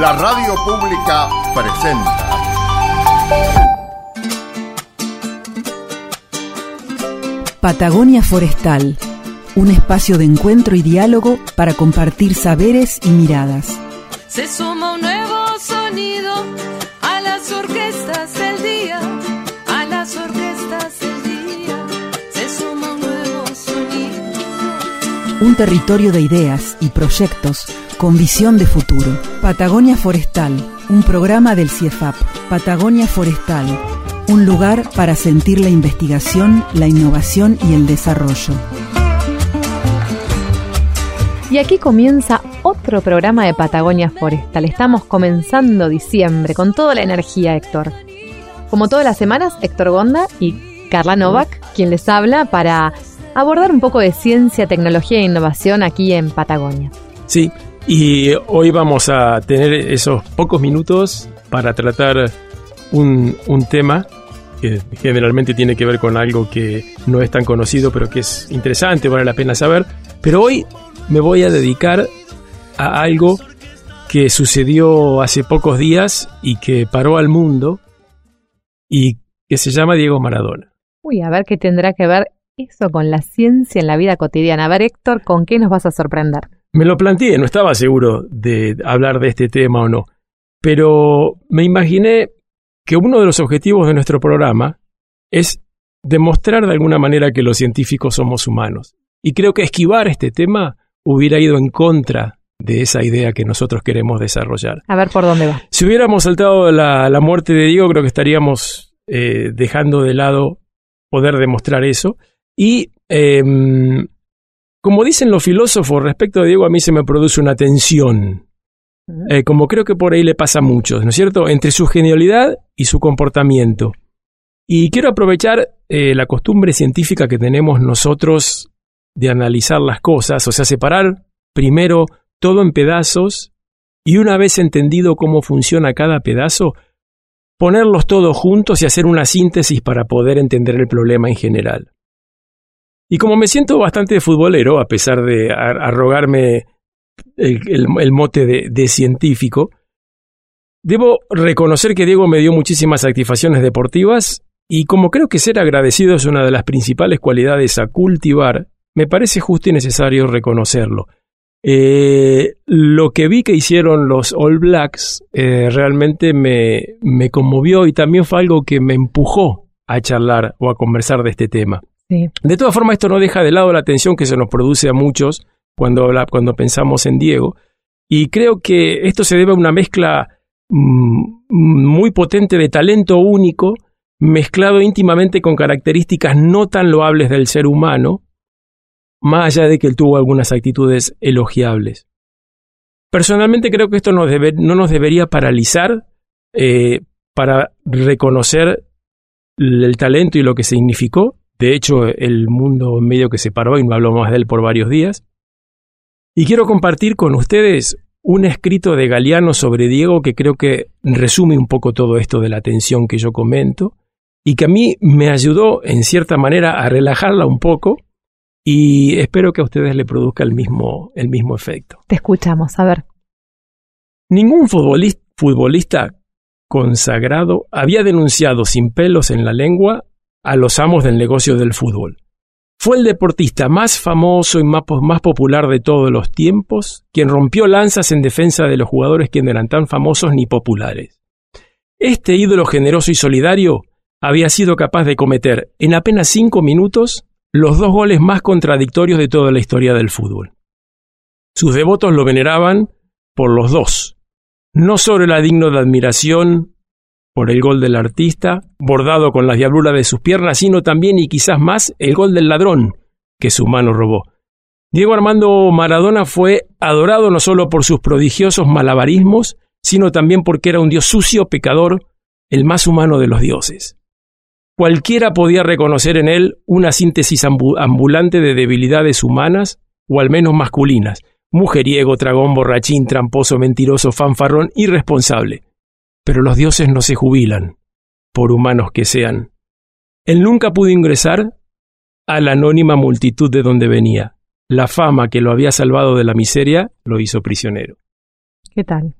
La radio pública presenta. Patagonia Forestal, un espacio de encuentro y diálogo para compartir saberes y miradas. Se suma un nuevo sonido a las orquestas del día, a las orquestas del día. Se suma un nuevo sonido. Un territorio de ideas y proyectos con visión de futuro. Patagonia Forestal, un programa del CIEFAP. Patagonia Forestal, un lugar para sentir la investigación, la innovación y el desarrollo. Y aquí comienza otro programa de Patagonia Forestal. Estamos comenzando diciembre con toda la energía, Héctor. Como todas las semanas, Héctor Gonda y Carla Novak, quien les habla para abordar un poco de ciencia, tecnología e innovación aquí en Patagonia. Sí, y hoy vamos a tener esos pocos minutos para tratar un, un tema que generalmente tiene que ver con algo que no es tan conocido, pero que es interesante, vale la pena saber. Pero hoy me voy a dedicar a algo que sucedió hace pocos días y que paró al mundo y que se llama Diego Maradona. Uy, a ver qué tendrá que ver eso con la ciencia en la vida cotidiana. A ver, Héctor, ¿con qué nos vas a sorprender? Me lo planteé, no estaba seguro de hablar de este tema o no, pero me imaginé que uno de los objetivos de nuestro programa es demostrar de alguna manera que los científicos somos humanos. Y creo que esquivar este tema hubiera ido en contra de esa idea que nosotros queremos desarrollar. A ver por dónde va. Si hubiéramos saltado la, la muerte de Diego, creo que estaríamos eh, dejando de lado poder demostrar eso. Y em, como dicen los filósofos respecto de Diego, a mí se me produce una tensión. Eh, como creo que por ahí le pasa a muchos, ¿no es cierto? Entre su genialidad y su comportamiento. Y quiero aprovechar eh, la costumbre científica que tenemos nosotros de analizar las cosas, o sea, separar primero todo en pedazos y una vez entendido cómo funciona cada pedazo, ponerlos todos juntos y hacer una síntesis para poder entender el problema en general. Y como me siento bastante futbolero, a pesar de arrogarme el, mote de, científico, debo reconocer que Diego me dio muchísimas satisfacciones deportivas y como creo que ser agradecido es una de las principales cualidades a cultivar, me parece justo y necesario reconocerlo. Eh, lo que vi que hicieron los All Blacks eh, realmente me, me, conmovió y también fue algo que me empujó a charlar o a conversar de este tema. De todas formas, esto no deja de lado la tensión que se nos produce a muchos cuando, cuando pensamos en Diego. Y creo que esto se debe a una mezcla mmm, muy potente de talento único, mezclado íntimamente con características no tan loables del ser humano, más allá de que él tuvo algunas actitudes elogiables. Personalmente creo que esto no, debe, no nos debería paralizar eh, para reconocer el talento y lo que significó. De hecho, el mundo medio que se paró y no habló más de él por varios días. Y quiero compartir con ustedes un escrito de Galeano sobre Diego que creo que resume un poco todo esto de la tensión que yo comento y que a mí me ayudó en cierta manera a relajarla un poco y espero que a ustedes le produzca el mismo, el mismo efecto. Te escuchamos, a ver. Ningún futbolista, futbolista consagrado había denunciado sin pelos en la lengua a los amos del negocio del fútbol. Fue el deportista más famoso y más, más, popular de todos los tiempos, quien rompió lanzas en defensa de los jugadores que no eran tan famosos ni populares. Este ídolo generoso y solidario había sido capaz de cometer en apenas cinco minutos los dos goles más contradictorios de toda la historia del fútbol. Sus devotos lo veneraban por los dos. No solo era digno de admiración por el gol del artista, bordado con las diabluras de sus piernas, sino también y quizás más el gol del ladrón que su mano robó. Diego Armando Maradona fue adorado no solo por sus prodigiosos malabarismos, sino también porque era un dios sucio, pecador, el más humano de los dioses. Cualquiera podía reconocer en él una síntesis ambulante de debilidades humanas, o al menos masculinas, mujeriego, tragón, borrachín, tramposo, mentiroso, fanfarrón, irresponsable. Pero los dioses no se jubilan, por humanos que sean. Él nunca pudo ingresar a la anónima multitud de donde venía. La fama que lo había salvado de la miseria lo hizo prisionero. ¿Qué tal?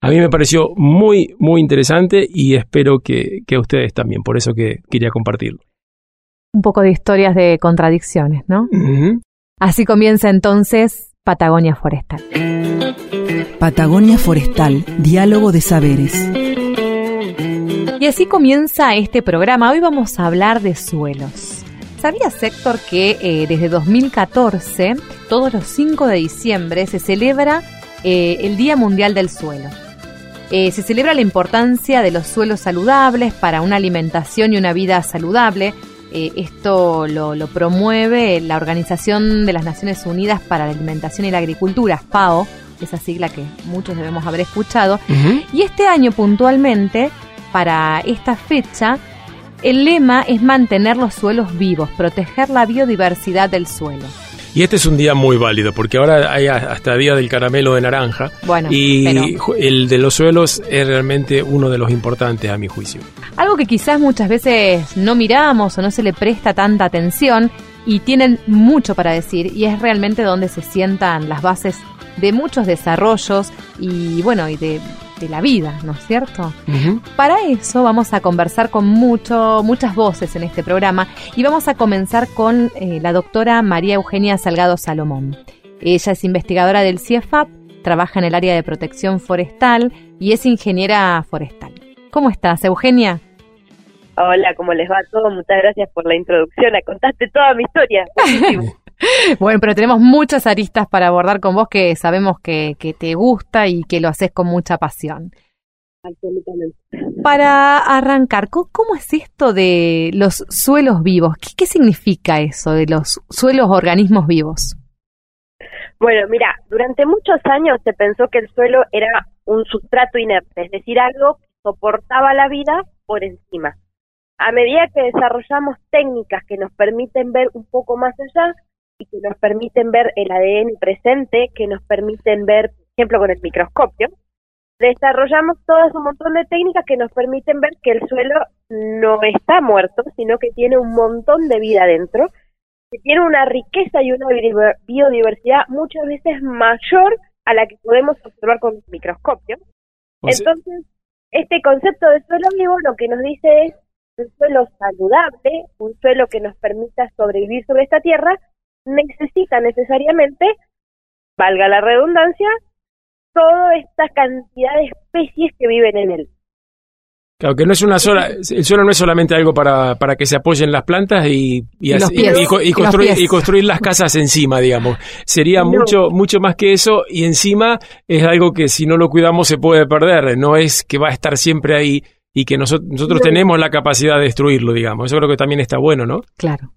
A mí me pareció muy, muy interesante y espero que, que a ustedes también, por eso que quería compartirlo. Un poco de historias de contradicciones, ¿no? Así comienza entonces Patagonia Forestal. Patagonia Forestal, diálogo de saberes. Y así comienza este programa. Hoy vamos a hablar de suelos. ¿Sabías, Héctor, que eh, desde 2014, todos los 5 de diciembre, se celebra eh, el Día Mundial del Suelo? Eh, se celebra la importancia de los suelos saludables para una alimentación y una vida saludable. Esto lo, lo promueve la Organización de las Naciones Unidas para la Alimentación y la Agricultura, FAO, esa sigla que muchos debemos haber escuchado. Y este año puntualmente, para esta fecha, el lema es mantener los suelos vivos, proteger la biodiversidad del suelo. Y este es un día muy válido, porque ahora hay hasta día del caramelo de naranja. Bueno, y pero- el de los suelos es realmente uno de los importantes a mi juicio. Algo que quizás muchas veces no miramos o no se le presta tanta atención y tienen mucho para decir y es realmente donde se sientan las bases de muchos desarrollos y bueno, y de, de la vida, ¿no es cierto? Para eso vamos a conversar con mucho, muchas voces en este programa y vamos a comenzar con eh, la doctora María Eugenia Salgado Salomón. Ella es investigadora del CIEFAP, trabaja en el área de protección forestal y es ingeniera forestal. ¿Cómo estás, Eugenia? Hola, ¿cómo les va a todos? Muchas gracias por la introducción. Contaste toda mi historia. Bueno, pero tenemos muchas aristas para abordar con vos que sabemos que, que te gusta y que lo haces con mucha pasión. Absolutamente. Para arrancar, ¿cómo, cómo es esto de los suelos vivos? ¿Qué, qué significa eso de los suelos organismos vivos? Bueno, mira, durante muchos años se pensó que el suelo era un sustrato inerte, es decir, algo que soportaba la vida por encima. A medida que desarrollamos técnicas que nos permiten ver un poco más allá y que nos permiten ver el ADN presente, que nos permiten ver, por ejemplo, con el microscopio, desarrollamos todas un montón de técnicas que nos permiten ver que el suelo no está muerto, sino que tiene un montón de vida dentro, que tiene una riqueza y una biodiver- biodiversidad muchas veces mayor a la que podemos observar con el microscopio. O sea- Entonces, este concepto de suelo vivo lo que nos dice es un suelo saludable, un suelo que nos permita sobrevivir sobre esta tierra, necesita necesariamente, valga la redundancia, toda esta cantidad de especies que viven en él. Claro, que no es una sola, el suelo no es solamente algo para, para que se apoyen las plantas y, y, Y y construir, pies. y construir las casas encima, digamos. Sería No. mucho, mucho más que eso y encima es algo que si no lo cuidamos se puede perder. No es que va a estar siempre ahí y que noso- nosotros No. tenemos la capacidad de destruirlo, digamos. Eso creo que también está bueno, ¿no? Claro.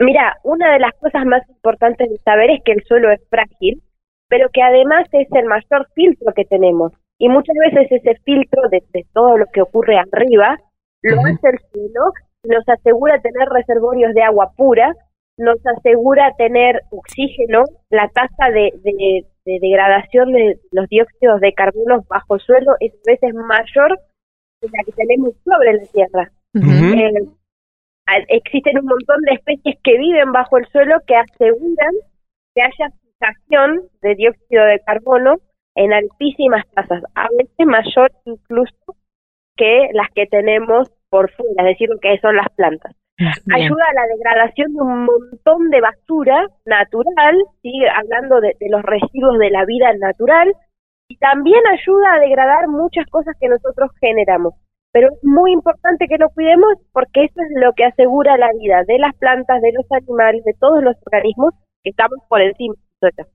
Mira, una de las cosas más importantes de saber es que el suelo es frágil, pero que además es el mayor filtro que tenemos. Y muchas veces ese filtro de, de todo lo que ocurre arriba lo hace el suelo nos asegura tener reservorios de agua pura, nos asegura tener oxígeno, la tasa de, de- de degradación de los dióxidos de carbono bajo el suelo es a veces mayor que la que tenemos sobre la tierra. Eh, existen un montón de especies que viven bajo el suelo que aseguran que haya fijación de dióxido de carbono en altísimas tasas, a veces mayor incluso que las que tenemos por fuera, es decir, lo que son las plantas. Bien. Ayuda a la degradación de un montón de basura natural, sigue hablando de, de los residuos de la vida natural, y también ayuda a degradar muchas cosas que nosotros generamos. Pero es muy importante que lo cuidemos porque eso es lo que asegura la vida de las plantas, de los animales, de todos los organismos que estamos por encima del suelo.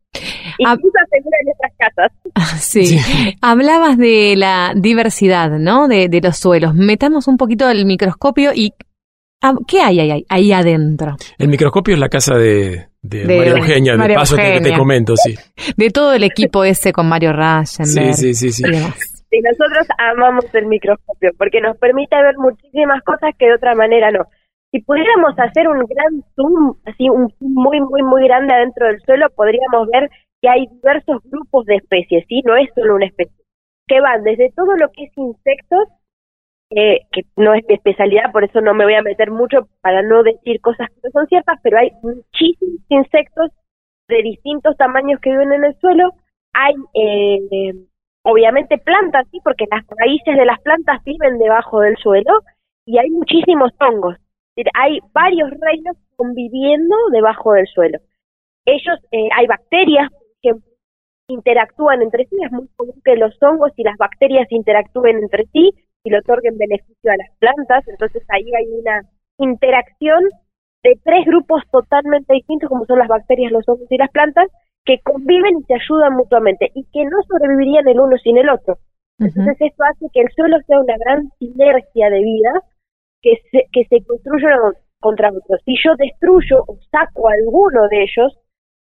Ah. Incluso asegura nuestras casas. Sí. Sí. Hablabas de la diversidad, ¿no? De, de los suelos. Metamos un poquito el microscopio y ah, ¿qué hay ahí, ahí, ahí adentro? El microscopio es la casa de, de, De María Eugenia, de María paso te- te, comento, sí. De todo el equipo ese con Mario Sí, Rayenberg sí, sí, sí. y demás. Y nosotros amamos el microscopio porque nos permite ver muchísimas cosas que de otra manera no. Si pudiéramos hacer un gran zoom, así un zoom muy, muy, muy grande adentro del suelo, podríamos ver que hay diversos grupos de especies, ¿sí? No es solo una especie. Que van desde todo lo que es insectos, eh, que no es mi especialidad, por eso no me voy a meter mucho para no decir cosas que no son ciertas, pero hay muchísimos insectos de distintos tamaños que viven en el suelo. Hay eh, obviamente plantas, sí, porque las raíces de las plantas viven debajo del suelo y hay muchísimos hongos. Hay varios reinos conviviendo debajo del suelo. Ellos, eh, hay bacterias que interactúan entre sí, es muy común que los hongos y las bacterias interactúen entre sí y le otorguen beneficio a las plantas, entonces ahí hay una interacción de tres grupos totalmente distintos, como son las bacterias, los hongos y las plantas, que conviven y se ayudan mutuamente y que no sobrevivirían el uno sin el otro. Entonces esto hace que el suelo sea una gran sinergia de vida que se, que se construya contra otros. Si yo destruyo o saco alguno de ellos,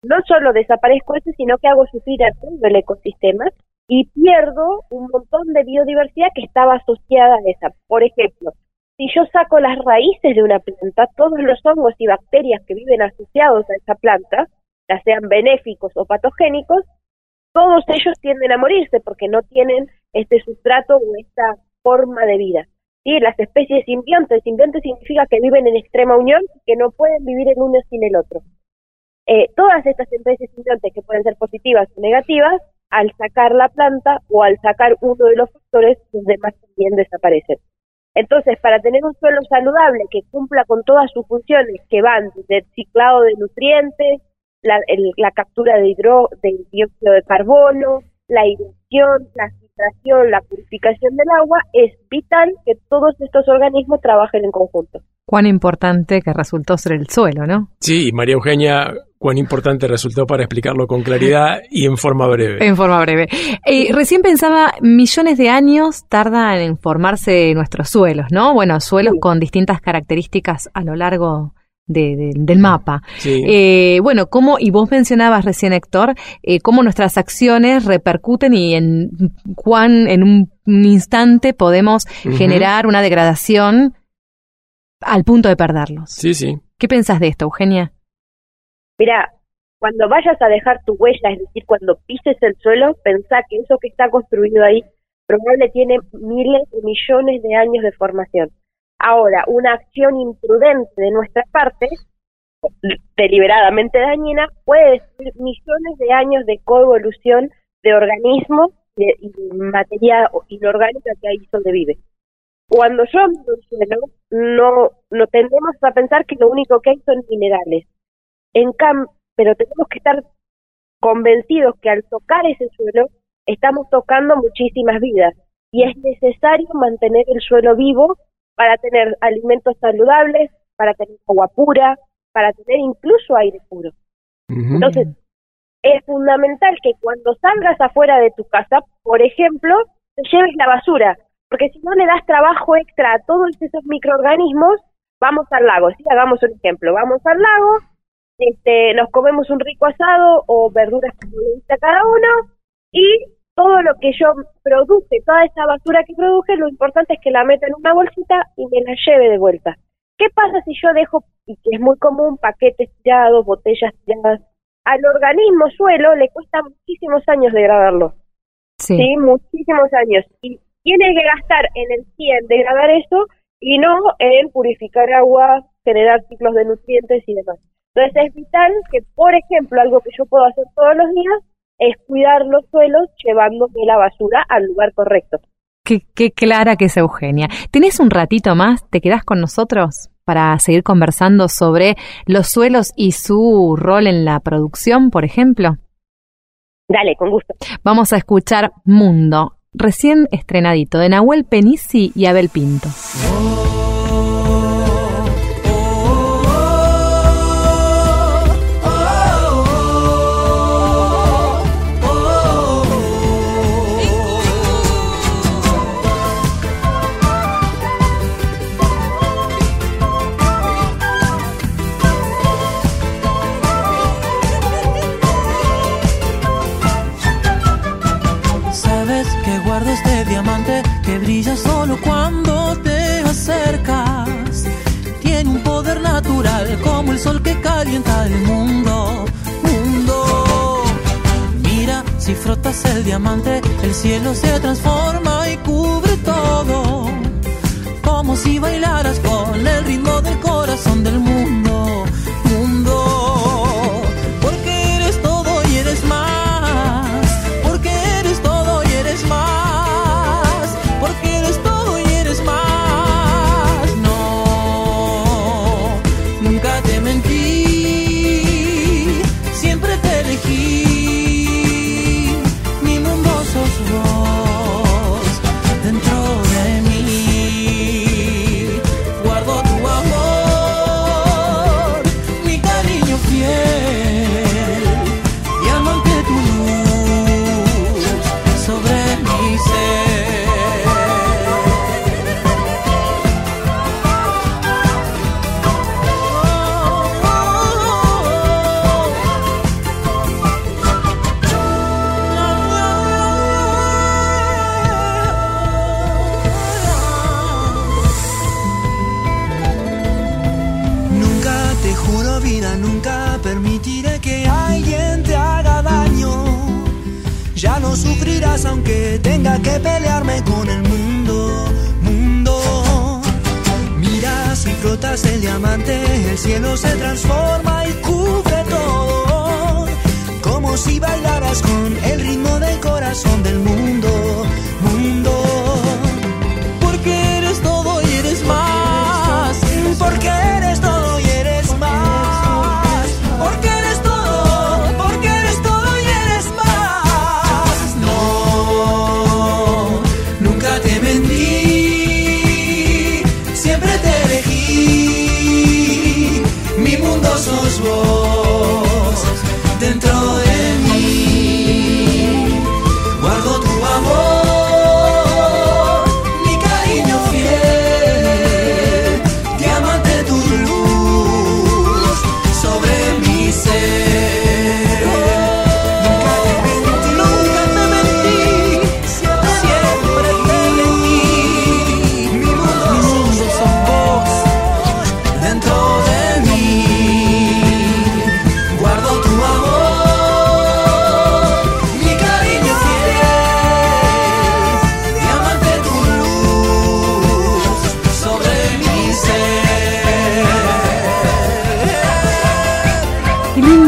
no solo desaparezco ese, sino que hago sufrir a todo el ecosistema y pierdo un montón de biodiversidad que estaba asociada a esa. Por ejemplo, si yo saco las raíces de una planta, todos los hongos y bacterias que viven asociados a esa planta, sean benéficos o patogénicos, todos ellos tienden a morirse porque no tienen este sustrato o esta forma de vida. ¿Sí? Las especies simbiontes, simbiontes significa que viven en extrema unión y que no pueden vivir el uno sin el otro. Eh, todas estas especies simbiontes que pueden ser positivas o negativas, al sacar la planta o al sacar uno de los factores, los demás también desaparecen. Entonces, para tener un suelo saludable que cumpla con todas sus funciones, que van desde el ciclado de nutrientes, la, la captura de, hidro, de dióxido de carbono, la irrigón, la filtración, la purificación del agua, es vital que todos estos organismos trabajen en conjunto. Cuán importante que resultó ser el suelo, ¿no? Sí, María Eugenia, cuán importante resultó para explicarlo con claridad y en forma breve. En forma breve. Eh, recién pensaba, millones de años tardan en formarse nuestros suelos, ¿no? Bueno, suelos con distintas características a lo largo del mapa. Eh, bueno, cómo, y vos mencionabas recién, Héctor, eh, cómo nuestras acciones repercuten y en cuán en un, instante podemos generar una degradación al punto de perderlos. Sí, sí. ¿Qué pensás de esto, Eugenia? Mira, cuando vayas a dejar tu huella, es decir, cuando pises el suelo, pensá que eso que está construido ahí probablemente tiene miles de millones de años de formación. Ahora, una acción imprudente de nuestra parte, deliberadamente dañina, puede decir millones de años de coevolución de organismos y materia inorgánica que ahí sobrevive. Cuando yo miro el suelo, no, no tendemos a pensar que lo único que hay son minerales. En cambio, pero tenemos que estar convencidos que al tocar ese suelo estamos tocando muchísimas vidas y es necesario mantener el suelo vivo para tener alimentos saludables, para tener agua pura, para tener incluso aire puro. Entonces, es fundamental que cuando salgas afuera de tu casa, por ejemplo, te lleves la basura, porque si no le das trabajo extra a todos esos microorganismos, vamos al lago, ¿sí? Hagamos un ejemplo, vamos al lago, este, nos comemos un rico asado o verduras como le gusta cada uno y todo lo que yo produce, toda esa basura que produje, lo importante es que la meta en una bolsita y me la lleve de vuelta. ¿Qué pasa si yo dejo, y que es muy común, paquetes tirados, botellas tiradas? Al organismo suelo le cuesta muchísimos años degradarlo. Sí. sí. muchísimos años. Y tiene que gastar en el 100 degradar eso y no en purificar agua, generar ciclos de nutrientes y demás. Entonces es vital que, por ejemplo, algo que yo puedo hacer todos los días es cuidar los suelos llevándome la basura al lugar correcto. Qué, qué clara que es Eugenia. ¿Tenés un ratito más? ¿Te quedás con nosotros para seguir conversando sobre los suelos y su rol en la producción, por ejemplo? Dale, con gusto. Vamos a escuchar Mundo, recién estrenadito, de Nahuel Penisi y Abel Pinto. Solo cuando te acercas. Tiene un poder natural como el sol que calienta el mundo. Mundo. Mira, si frotas el diamante, el cielo se transforma y cubre todo. Como si bailaras con el ritmo del corazón del mundo. Vivirás aunque tenga que pelearme con el mundo, mundo. Mira si flotas el diamante, el cielo se transforma y cubre todo. Como si bailaras con el ritmo del corazón del mundo.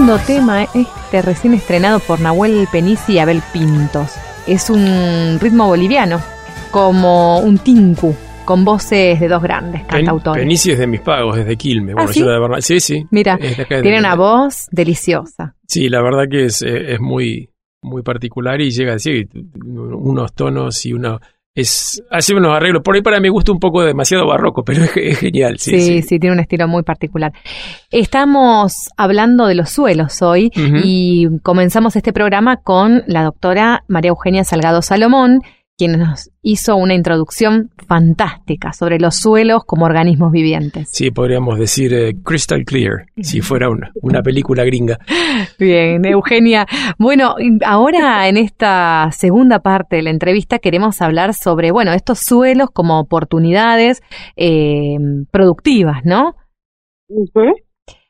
Lindo tema este recién estrenado por Nahuel Penici y Abel Pintos. Es un ritmo boliviano, como un tinku, con voces de dos grandes cantautores. Penici es de mis pagos, es de Quilme. ¿Ah, sí? yo Sí, sí. Mira, tiene una voz deliciosa. Sí, la verdad que es, eh, es muy, muy particular y llega a decir unos tonos y uno es hace unos arreglos. Por ahí para mi gusto un poco demasiado barroco, pero es, es genial. Sí, Sí, sí, tiene un estilo muy particular. Estamos hablando de los suelos hoy y comenzamos este programa con la doctora María Eugenia Salgado Salomón, quien nos hizo una introducción fantástica sobre los suelos como organismos vivientes. Sí, podríamos decir eh, crystal clear, si fuera una, una película gringa. Bien, Eugenia. Bueno, ahora en esta segunda parte de la entrevista queremos hablar sobre, bueno, estos suelos como oportunidades eh, productivas, ¿no? Ujú.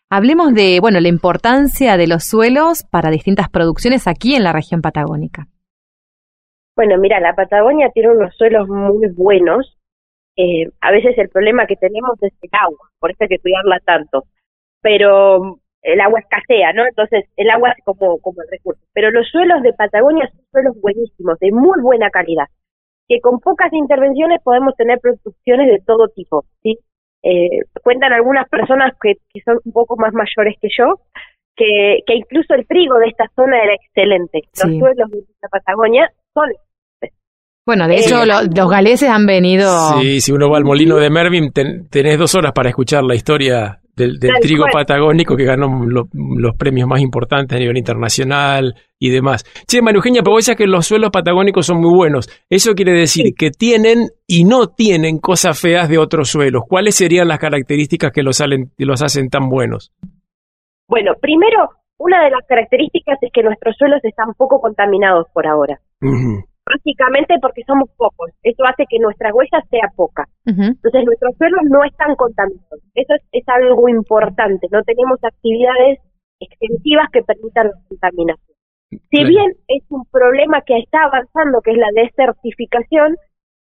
Hablemos de, bueno, la importancia de los suelos para distintas producciones aquí en la región patagónica. Bueno, mira, la Patagonia tiene unos suelos muy buenos. Eh, a veces el problema que tenemos es el agua, por eso hay que cuidarla tanto. Pero mm, el agua escasea, ¿no? Entonces el agua es como, como el recurso. Pero los suelos de Patagonia son suelos buenísimos, de muy buena calidad, que con pocas intervenciones podemos tener producciones de todo tipo, ¿sí? Eh, cuentan algunas personas que, que son un poco más mayores que yo, que, que incluso el trigo de esta zona era excelente. Los Sí. suelos de la Patagonia son Bueno, de Eh, hecho, lo- los galeses han venido. Sí, si uno va al molino de Mervin, ten- tenés dos horas para escuchar la historia del, trigo cual. patagónico que ganó lo- los premios más importantes a nivel internacional y demás. Che, María Eugenia, pero vos decías que los suelos patagónicos son muy buenos. Eso quiere decir Sí. que tienen y no tienen cosas feas de otros suelos. ¿Cuáles serían las características que los, salen- los hacen tan buenos? Bueno, primero, una de las características es que nuestros suelos están poco contaminados por ahora. Ujú. Básicamente porque somos pocos. Eso hace que nuestra huella sea poca. Entonces nuestros suelos no están contaminados. Eso es, es algo importante. No tenemos actividades extensivas que permitan la contaminación. Si bien es un problema que está avanzando, que es la desertificación,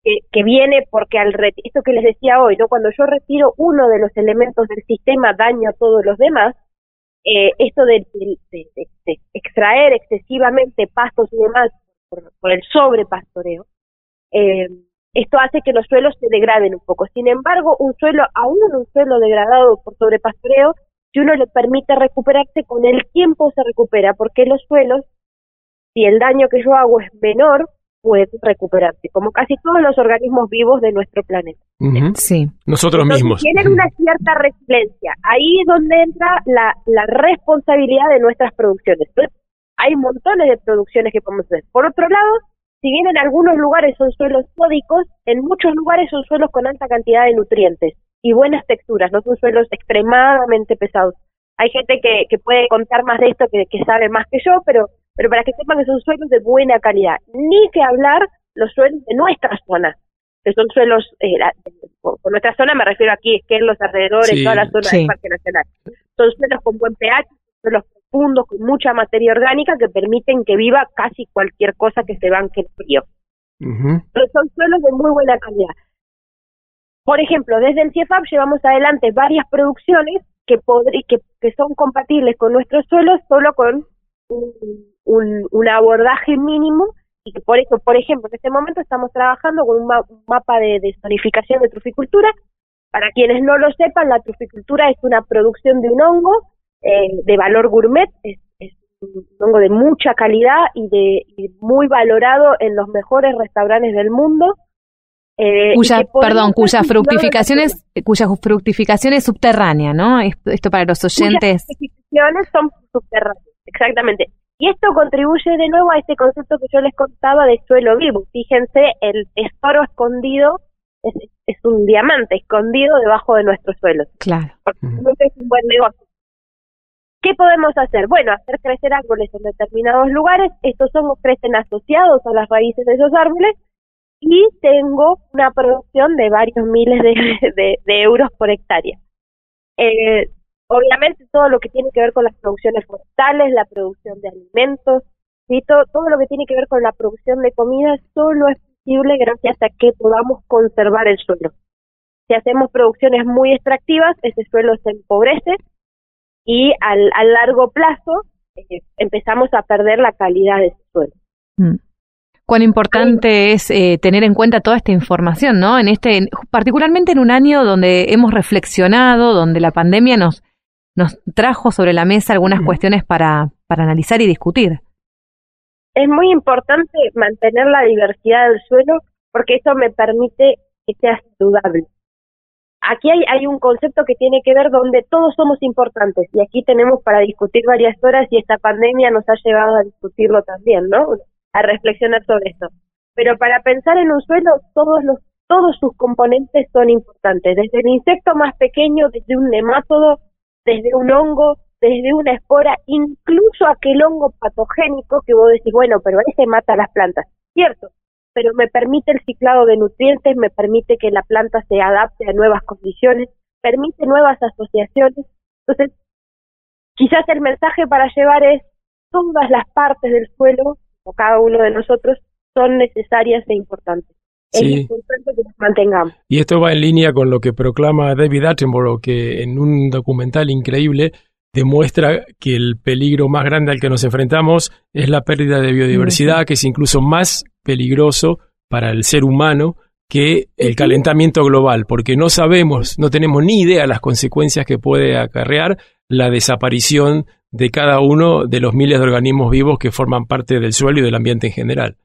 que, que viene porque al esto que les decía hoy, no cuando yo retiro uno de los elementos del sistema daño a todos los demás, eh, esto de, de- de- de- de extraer excesivamente pastos y demás por, por el sobrepastoreo, eh, esto hace que los suelos se degraden un poco. Sin embargo, un suelo, aún un suelo degradado por sobrepastoreo, si uno le permite recuperarse, con el tiempo se recupera, porque los suelos, si el daño que yo hago es menor, pueden recuperarse, como casi todos los organismos vivos de nuestro planeta. Sí. Nosotros Entonces, mismos. Tienen una cierta resiliencia. Ahí es donde entra la, la responsabilidad de nuestras producciones. Entonces, hay montones de producciones que podemos hacer. Por otro lado, si bien en algunos lugares son suelos sódicos, en muchos lugares son suelos con alta cantidad de nutrientes y buenas texturas, no son suelos extremadamente pesados. Hay gente que, que puede contar más de esto, que, que sabe más que yo, pero, pero para que sepan que son suelos de buena calidad. Ni que hablar los suelos de nuestra zona, que son suelos, eh, la- por, por nuestra zona me refiero aquí, es que en los alrededores, Sí, toda la zona sí. del Parque Nacional. Son suelos con buen pH, suelos con mucha materia orgánica que permiten que viva casi cualquier cosa que se banque el frío. Pero son suelos de muy buena calidad. Por ejemplo, desde el CIEFAP llevamos adelante varias producciones que, que, que son compatibles con nuestros suelos solo con un, un, un abordaje mínimo y que por eso, por ejemplo, en este momento estamos trabajando con un, ma- un mapa de, de zonificación de truficultura. Para quienes no lo sepan, la truficultura es una producción de un hongo eh, de valor gourmet, es, es un hongo de mucha calidad y de y muy valorado en los mejores restaurantes del mundo. eh, Cuya, perdón, cuya fructificación es, cuya fructificación es subterránea, ¿no? Esto, esto para los oyentes. fructificaciones son subterráneas, exactamente. Y esto contribuye de nuevo a este concepto que yo les contaba de suelo vivo. Fíjense, el tesoro escondido es, es un diamante escondido debajo de nuestros suelos. Claro. porque es un buen negocio. ¿Qué podemos hacer? Bueno, hacer crecer árboles en determinados lugares. Estos hongos crecen asociados a las raíces de esos árboles y tengo una producción de varios miles de, euros por hectárea. Eh, obviamente todo lo que tiene que ver con las producciones forestales, la producción de alimentos, ¿sí? todo lo que tiene que ver con la producción de comida solo es posible gracias a que podamos conservar el suelo. Si hacemos producciones muy extractivas, ese suelo se empobrece y al, a largo plazo eh, empezamos a perder la calidad de ese suelo. Mm. Cuán importante es eh, tener en cuenta toda esta información, ¿no? En este, en- particularmente en un año donde hemos reflexionado, donde la pandemia nos nos trajo sobre la mesa algunas cuestiones para para analizar y discutir. Es muy importante mantener la diversidad del suelo porque eso me permite que sea saludable. Aquí hay, hay un concepto que tiene que ver donde todos somos importantes y aquí tenemos para discutir varias horas y esta pandemia nos ha llevado a discutirlo también, ¿no? A reflexionar sobre esto. Pero para pensar en un suelo, todos los todos sus componentes son importantes, desde el insecto más pequeño, desde un nemátodo, desde un hongo, desde una espora, incluso aquel hongo patogénico que vos decís, bueno, pero ese mata las plantas, cierto, pero me permite el ciclado de nutrientes, me permite que la planta se adapte a nuevas condiciones, permite nuevas asociaciones. Entonces, quizás el mensaje para llevar es todas las partes del suelo, o cada uno de nosotros, son necesarias e importantes. Es Sí. importante que las mantengamos. Y esto va en línea con lo que proclama David Attenborough, que en un documental increíble demuestra que el peligro más grande al que nos enfrentamos es la pérdida de biodiversidad, que es incluso más peligroso para el ser humano que el calentamiento global, porque no sabemos, no tenemos ni idea las consecuencias que puede acarrear la desaparición de cada uno de los miles de organismos vivos que forman parte del suelo y del ambiente en general.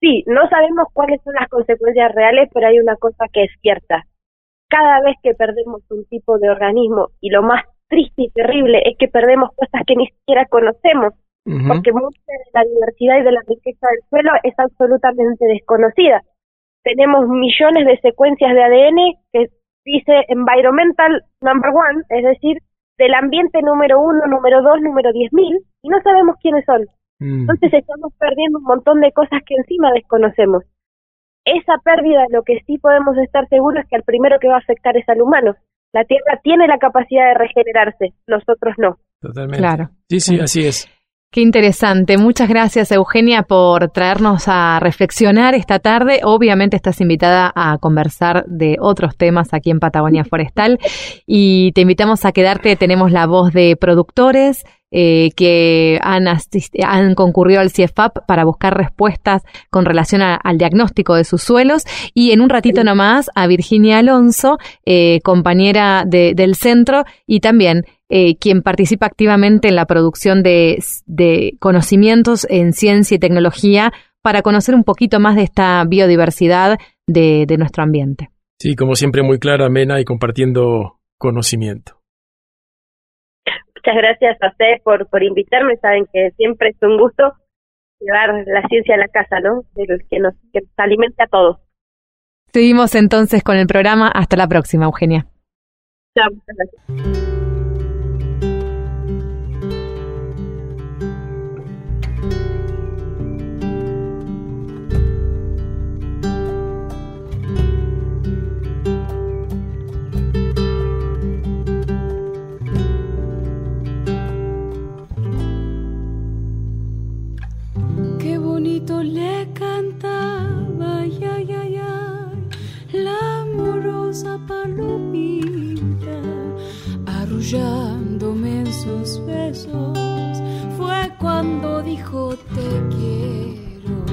Sí, no sabemos cuáles son las consecuencias reales, pero hay una cosa que es cierta. Cada vez que perdemos un tipo de organismo, y lo más triste y terrible es que perdemos cosas que ni siquiera conocemos, porque mucha de la diversidad y de la riqueza del suelo es absolutamente desconocida. Tenemos millones de secuencias de ADN que dice environmental number one, es decir, del ambiente número uno, número dos, número diez mil, y no sabemos quiénes son. Mm. Entonces estamos perdiendo un montón de cosas que encima desconocemos. Esa pérdida, lo que sí podemos estar seguros es que al primero que va a afectar es al humano. La Tierra tiene la capacidad de regenerarse, nosotros no. Totalmente. Claro. Sí, sí, así es. Qué interesante. Muchas gracias, Eugenia, por traernos a reflexionar esta tarde. Obviamente estás invitada a conversar de otros temas aquí en Patagonia Forestal y te invitamos a quedarte. Tenemos la voz de productores eh, que han, han concurrido al CIEFAP para buscar respuestas con relación a- al diagnóstico de sus suelos y en un ratito nomás a Virginia Alonso, eh, compañera de- del centro y también eh, quien participa activamente en la producción de, de conocimientos en ciencia y tecnología para conocer un poquito más de esta biodiversidad de, de nuestro ambiente. Sí, como siempre, muy clara, amena y compartiendo conocimiento. Muchas gracias a ustedes por, por invitarme. Saben que siempre es un gusto llevar la ciencia a la casa, ¿no? El que nos, que nos alimente a todos. Seguimos entonces con el programa. Hasta la próxima, Eugenia. Chao, muchas gracias. Hermosa arrullándome en sus besos, fue cuando dijo te quiero.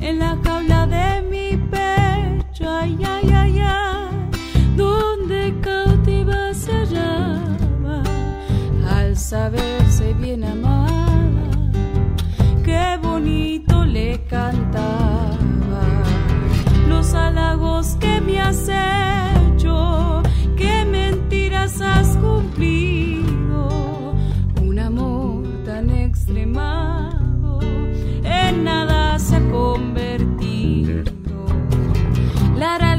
En la jaula de mi pecho, ay, ay, ay, ay, donde cautiva se hallaba, al saberse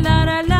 la la la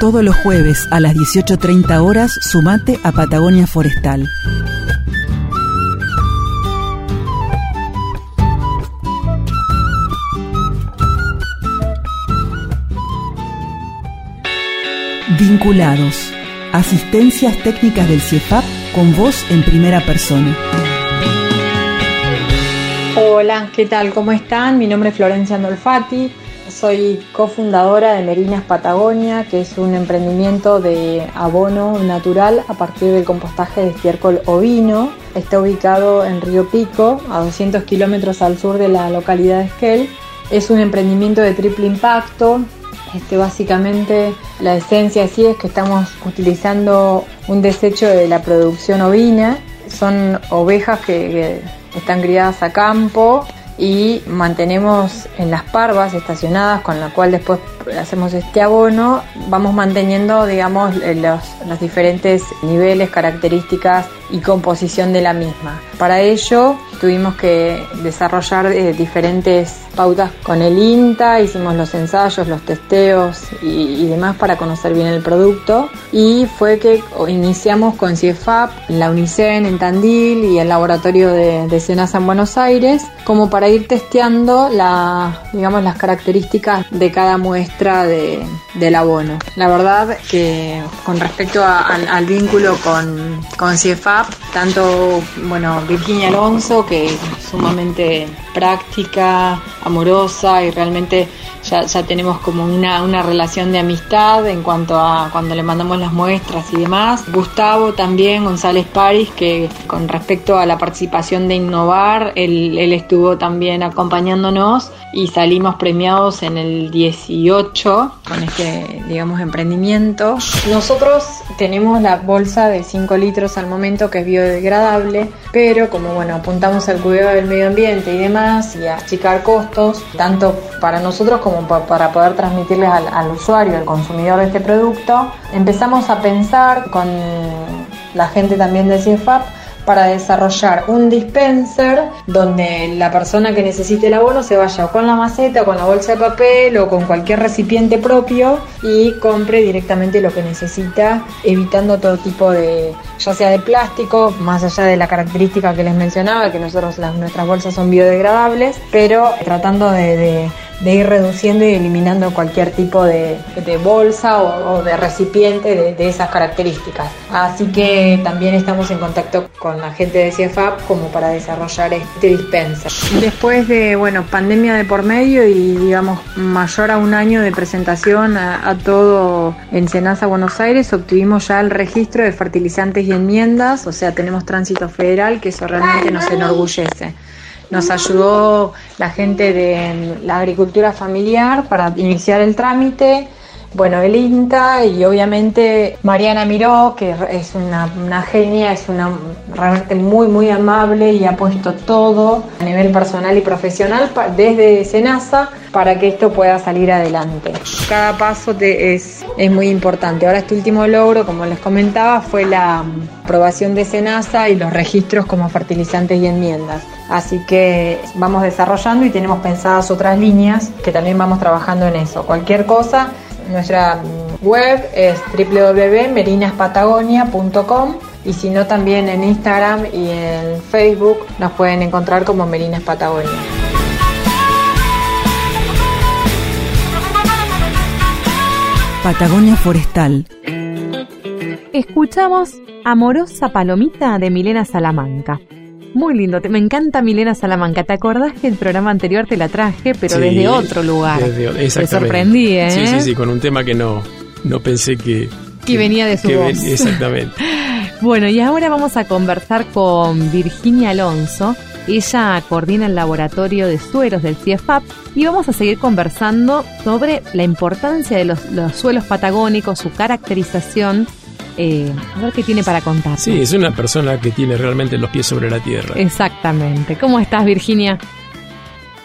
Todos los jueves a las 18.30 horas sumate a Patagonia Forestal. Vinculados. Asistencias técnicas del CIEFAP con voz en primera persona. Hola, ¿qué tal? ¿Cómo están? Mi nombre es Florencia Andolfati. Soy cofundadora de Merinas Patagonia, que es un emprendimiento de abono natural a partir del compostaje de estiércol ovino. Está ubicado en Río Pico, a 200 kilómetros al sur de la localidad de Esquel. Es un emprendimiento de triple impacto. Este, básicamente la esencia así es que estamos utilizando un desecho de la producción ovina. Son ovejas que, que están criadas a campo y mantenemos en las parvas estacionadas, con la cual después hacemos este abono, vamos manteniendo, digamos, los, los diferentes niveles, características y composición de la misma. Para ello tuvimos que desarrollar eh, diferentes pautas con el INTA, hicimos los ensayos, los testeos y, y, demás para conocer bien el producto y fue que iniciamos con CIEFAP, la UNICEN en Tandil y el laboratorio de, de SENASA en Buenos Aires como para ir testeando la, digamos, las características de cada muestra de, del abono. La verdad que con respecto al, vínculo con, con CIEFAP, tanto bueno, Virginia Alonso, que es sumamente práctica, amorosa y realmente ya, ya tenemos como una, una, relación de amistad en cuanto a cuando le mandamos las muestras y demás. Gustavo también, González París, que con respecto a la participación de Innovar, él, él estuvo también acompañándonos y salimos premiados en el 18 con este, digamos, emprendimiento. Nosotros tenemos la bolsa de 5 litros al momento que es biodegradable, pero como bueno, apuntamos al cuidado del medio ambiente y demás y a achicar costos, tanto para nosotros como para poder transmitirles al, usuario, al consumidor de este producto, empezamos a pensar con la gente también de CIEFAP para desarrollar un dispenser donde la persona que necesite el abono se vaya con la maceta con la bolsa de papel o con cualquier recipiente propio y compre directamente lo que necesita, evitando todo tipo de, ya sea de plástico, más allá de la característica que les mencionaba, que nosotros nuestras bolsas son biodegradables, pero tratando de de ir reduciendo y eliminando cualquier tipo de, de bolsa o, o, de recipiente de, de, esas características. Así que también estamos en contacto con la gente de CIEFAP como para desarrollar este dispenser. Después de, bueno, pandemia de por medio y digamos mayor a un año de presentación a, a todo en Senasa Buenos Aires, obtuvimos ya el registro de fertilizantes y enmiendas, o sea, tenemos tránsito federal, que eso realmente nos enorgullece nos ayudó la gente de la agricultura familiar para iniciar el trámite. Bueno, el INTA y obviamente Mariana Miró, que es una, una genia, es una realmente muy, muy amable y ha puesto todo a nivel personal y profesional desde Senasa para que esto pueda salir adelante. Cada paso te- es, es muy importante. Ahora este último logro, como les comentaba, fue la aprobación de Senasa y los registros como fertilizantes y enmiendas. Así que vamos desarrollando y tenemos pensadas otras líneas que también vamos trabajando en eso. Cualquier cosa, nuestra web es www.merinaspatagonia.com y si no también en Instagram y en Facebook nos pueden encontrar como Merinas Patagonia. Patagonia Forestal. Escuchamos Amorosa Palomita de Milena Salamanca. Muy lindo, me encanta Milena Salamanca. ¿Te acordás que el programa anterior te la traje, pero Sí, desde otro lugar? desde Te sorprendí, ¿eh? Sí, sí, sí, con un tema que no, no pensé que... Que venía de su que voz. ven- exactamente. Bueno, y ahora vamos a conversar con Virginia Alonso. Ella coordina el laboratorio de suelos del CIEFAP y vamos a seguir conversando sobre la importancia de los, los suelos patagónicos, su caracterización. Eh, a ver qué tiene para contar. Sí, es una persona que tiene realmente los pies sobre la tierra. Exactamente. ¿Cómo estás, Virginia?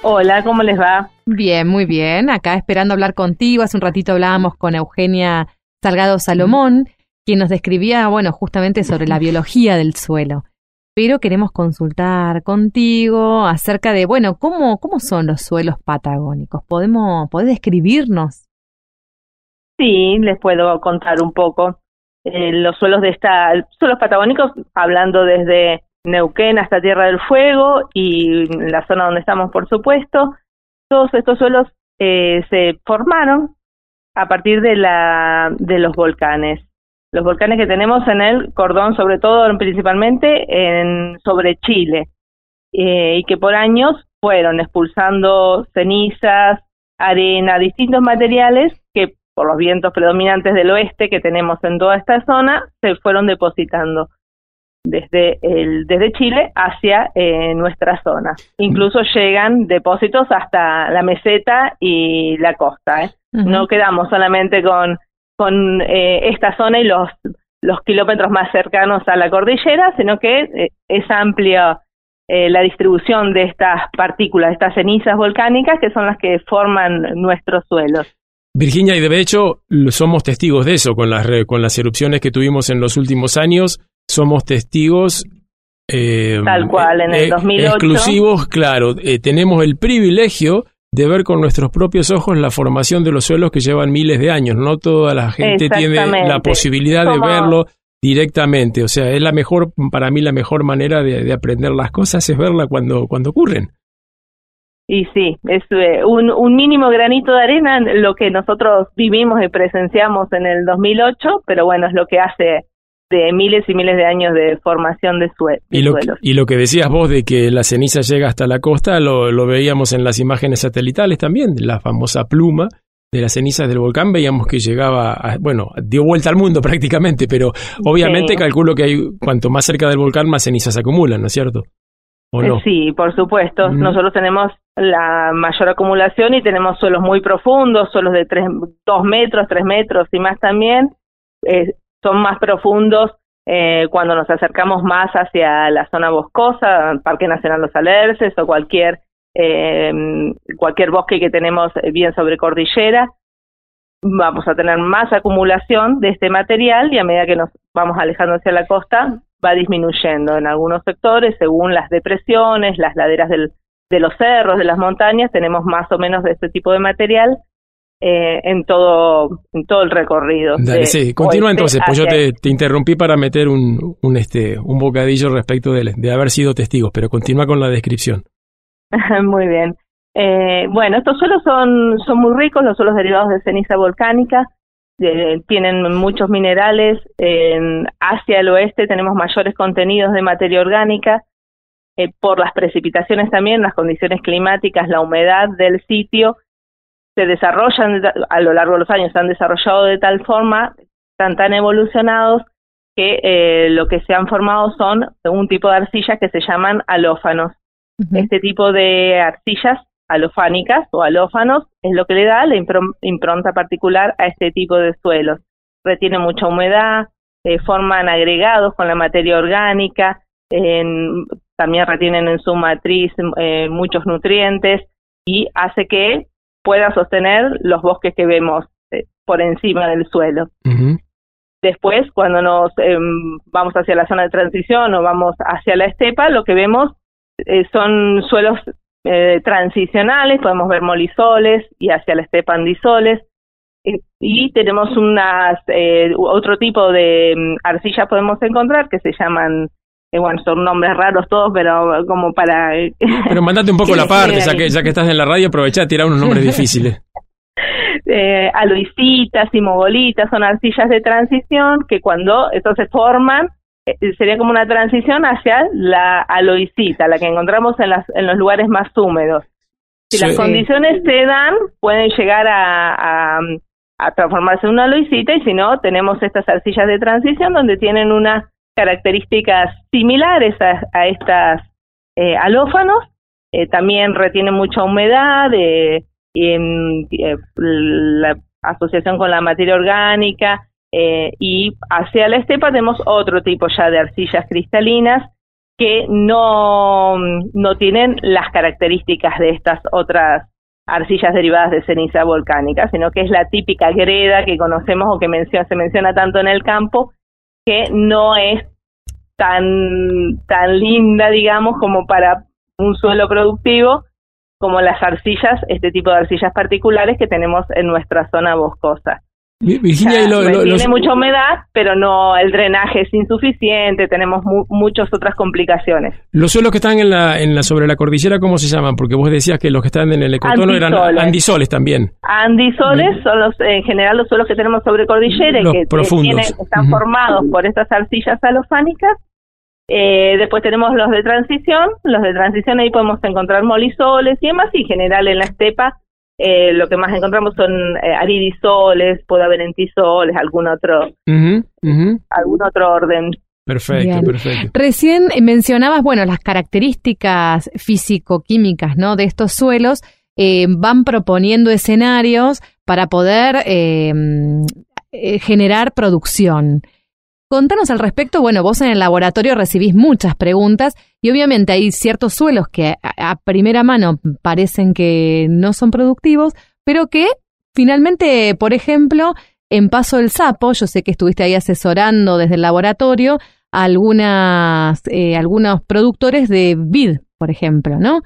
Hola, ¿cómo les va? Bien, muy bien. Acá esperando hablar contigo. Hace un ratito hablábamos con Eugenia Salgado Salomón, quien nos describía, bueno, justamente sobre la biología del suelo. Pero queremos consultar contigo acerca de, bueno, cómo, cómo son los suelos patagónicos. ¿Podemos, ¿Podés describirnos? Sí, les puedo contar un poco. Eh, los suelos de esta, suelos patagónicos, hablando desde Neuquén hasta Tierra del Fuego y la zona donde estamos, por supuesto, todos estos suelos eh, se formaron a partir de la de los volcanes. Los volcanes que tenemos en el cordón, sobre todo, principalmente en sobre Chile, eh, y que por años fueron expulsando cenizas, arena, distintos materiales que por los vientos predominantes del oeste que tenemos en toda esta zona se fueron depositando desde el desde Chile hacia eh, nuestra zona. Incluso llegan depósitos hasta la meseta y la costa. ¿eh? No quedamos solamente con con eh, esta zona y los los kilómetros más cercanos a la cordillera, sino que eh, es amplia eh, la distribución de estas partículas, de estas cenizas volcánicas que son las que forman nuestros suelos. Virginia, y de hecho somos testigos de eso con las, con las erupciones que tuvimos en los últimos años. Somos testigos. eh, Tal cual, en el 2008. Exclusivos, claro. eh, tenemos el privilegio de ver con nuestros propios ojos la formación de los suelos que llevan miles de años. No toda la gente tiene la posibilidad de verlo directamente. O sea, es la mejor, para mí, la mejor manera de, de aprender las cosas es verla cuando, cuando ocurren. Y sí, es eh, un, un mínimo granito de arena en lo que nosotros vivimos y presenciamos en el 2008, pero bueno, es lo que hace de miles y miles de años de formación de, sue- de Y lo, que, suelos. y lo que decías vos de que la ceniza llega hasta la costa, lo, lo veíamos en las imágenes satelitales también, la famosa pluma de las cenizas del volcán, veíamos que llegaba, a- bueno, dio vuelta al mundo prácticamente, pero obviamente Sí. calculo que hay, cuanto más cerca del volcán, más cenizas se acumulan, ¿no es cierto? Sí, por supuesto. Nosotros tenemos la mayor acumulación y tenemos suelos muy profundos, suelos de tres, dos metros, tres metros y más también. Eh, son más profundos eh, cuando nos acercamos más hacia la zona boscosa, Parque Nacional Los Alerces o cualquier eh, cualquier bosque que tenemos bien sobre cordillera. Vamos a tener más acumulación de este material y a medida que nos vamos alejando hacia la costa va disminuyendo en algunos sectores según las depresiones, las laderas del, de los cerros, de las montañas, tenemos más o menos de este tipo de material eh, en todo en todo el recorrido. Dale, sí, continúa entonces, pues yo te interrumpí para meter un, un, este, un bocadillo respecto de, de haber sido testigos, pero continúa con la descripción. Muy bien. Eh, bueno, estos suelos son, son muy ricos, los suelos derivados de ceniza volcánica, eh, tienen muchos minerales. En hacia el oeste tenemos mayores contenidos de materia orgánica. eh, por las precipitaciones también, las condiciones climáticas, la humedad del sitio, se desarrollan de- a lo largo de los años, se han desarrollado de tal forma, están tan evolucionados que eh, lo que se han formado son un tipo de arcillas que se llaman alófanos. Ujú. Este tipo de arcillas alofánicas o alófanos, es lo que le da la impronta particular a este tipo de suelos. Retiene mucha humedad, eh, forman agregados con la materia orgánica, también retienen en su matriz eh, muchos nutrientes y hace que pueda sostener los bosques que vemos eh, por encima del suelo. Después, cuando nos em, vamos hacia la zona de transición o vamos hacia la estepa, lo que vemos eh, son suelos eh, transicionales, podemos ver molisoles y hacia la estepa andisoles. y tenemos unas otro tipo de mm, arcillas podemos encontrar que se llaman bueno, son nombres raros todos, pero como para... Pero mandate un poco la parte, ya que, ya que estás en la radio, aprovecha a tirar unos nombres difíciles. eh, aloisitas y mogolitas son arcillas de transición que cuando estos se forman eh, sería como una transición hacia la aloisita, la que encontramos en, las, en los lugares más húmedos. Si las condiciones se dan, pueden llegar a, a, transformarse en una aloisita y si no, tenemos estas arcillas de transición donde tienen unas características similares a, estas eh, alófanos, eh, también retienen mucha humedad, eh, en eh, la asociación con la materia orgánica eh, y hacia la estepa tenemos otro tipo ya de arcillas cristalinas que no, no tienen las características de estas otras arcillas derivadas de ceniza volcánica, sino que es la típica greda que conocemos o que menciona, se menciona tanto en el campo, que no es tan, tan linda, digamos, como para un suelo productivo, como las arcillas, este tipo de arcillas particulares que tenemos en nuestra zona boscosa. Virginia, tiene mucha humedad, pero no el drenaje es insuficiente, tenemos muchas otras complicaciones. Los suelos que están en la, en la sobre la cordillera, ¿cómo se llaman? Porque vos decías que los que están en el ecotono eran andisoles también. Andisoles son los, en general los suelos que tenemos sobre cordillera y que están formados por estas arcillas alofánicas eh, después tenemos los de transición, los de transición ahí podemos encontrar molisoles y demás, y en general en la estepa eh, lo que más encontramos son eh, aridisoles, puede haber entisoles, algún otro, algún otro orden. Perfecto, perfecto. Recién mencionabas, bueno, las características físico-químicas, ¿no? De estos suelos eh, van proponiendo escenarios para poder generar producción. Contanos al respecto, bueno, vos en el laboratorio recibís muchas preguntas y obviamente hay ciertos suelos que a, primera mano parecen que no son productivos, pero que finalmente, por ejemplo, en Paso del Sapo, yo sé que estuviste ahí asesorando desde el laboratorio a algunas, eh, algunos productores de vid, por ejemplo, ¿no?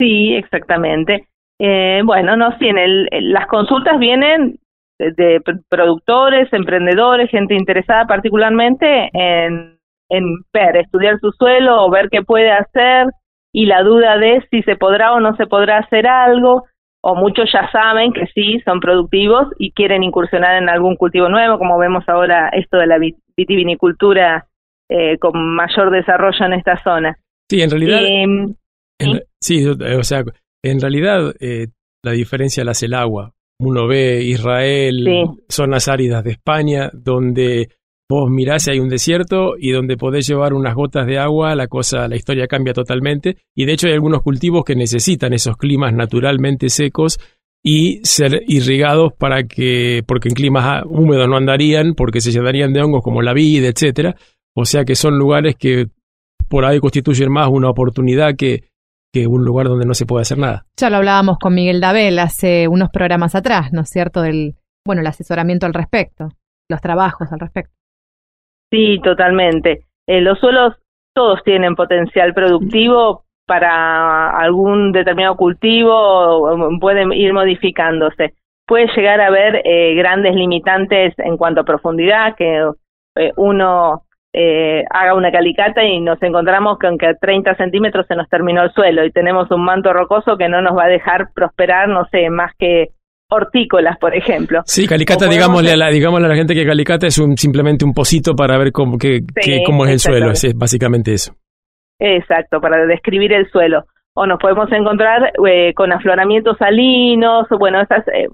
Sí, exactamente. Eh, bueno, no, sí, en las consultas vienen de, productores, emprendedores, gente interesada particularmente en, en ver, estudiar su suelo o ver qué puede hacer y la duda de si se podrá o no se podrá hacer algo, o muchos ya saben que sí, son productivos y quieren incursionar en algún cultivo nuevo, como vemos ahora esto de la vitivinicultura eh, con mayor desarrollo en esta zona. Sí, en realidad... Em, ¿sí? o sea, en realidad eh, la diferencia la hace el agua. Uno ve Israel, zonas áridas de España, donde vos mirás y hay un desierto y donde podés llevar unas gotas de agua, la cosa, la historia cambia totalmente. Y de hecho hay algunos cultivos que necesitan esos climas naturalmente secos y ser irrigados para que, porque en climas húmedos no andarían, porque se llenarían de hongos como la vida, etcétera. O sea que son lugares que por ahí constituyen más una oportunidad que, que un lugar donde no se puede hacer nada. Ya lo hablábamos con Miguel Dabel hace unos programas atrás, ¿no es cierto? Del, bueno, el asesoramiento al respecto, los trabajos al respecto. Sí, totalmente. Eh, los suelos todos tienen potencial productivo para algún determinado cultivo, pueden ir modificándose. Puede llegar a haber eh, grandes limitantes en cuanto a profundidad, que eh, uno eh, haga una calicata y nos encontramos con que a 30 centímetros se nos terminó el suelo y tenemos un manto rocoso que no nos va a dejar prosperar, no sé, más que hortícolas, por ejemplo. Sí, calicata, digámosle a, la, digámosle a la gente que calicata es un, simplemente un pocito para ver cómo, que, cómo es el suelo, es, básicamente eso. Exacto, para describir el suelo. O nos podemos encontrar eh, con afloramientos salinos, bueno, estas eh,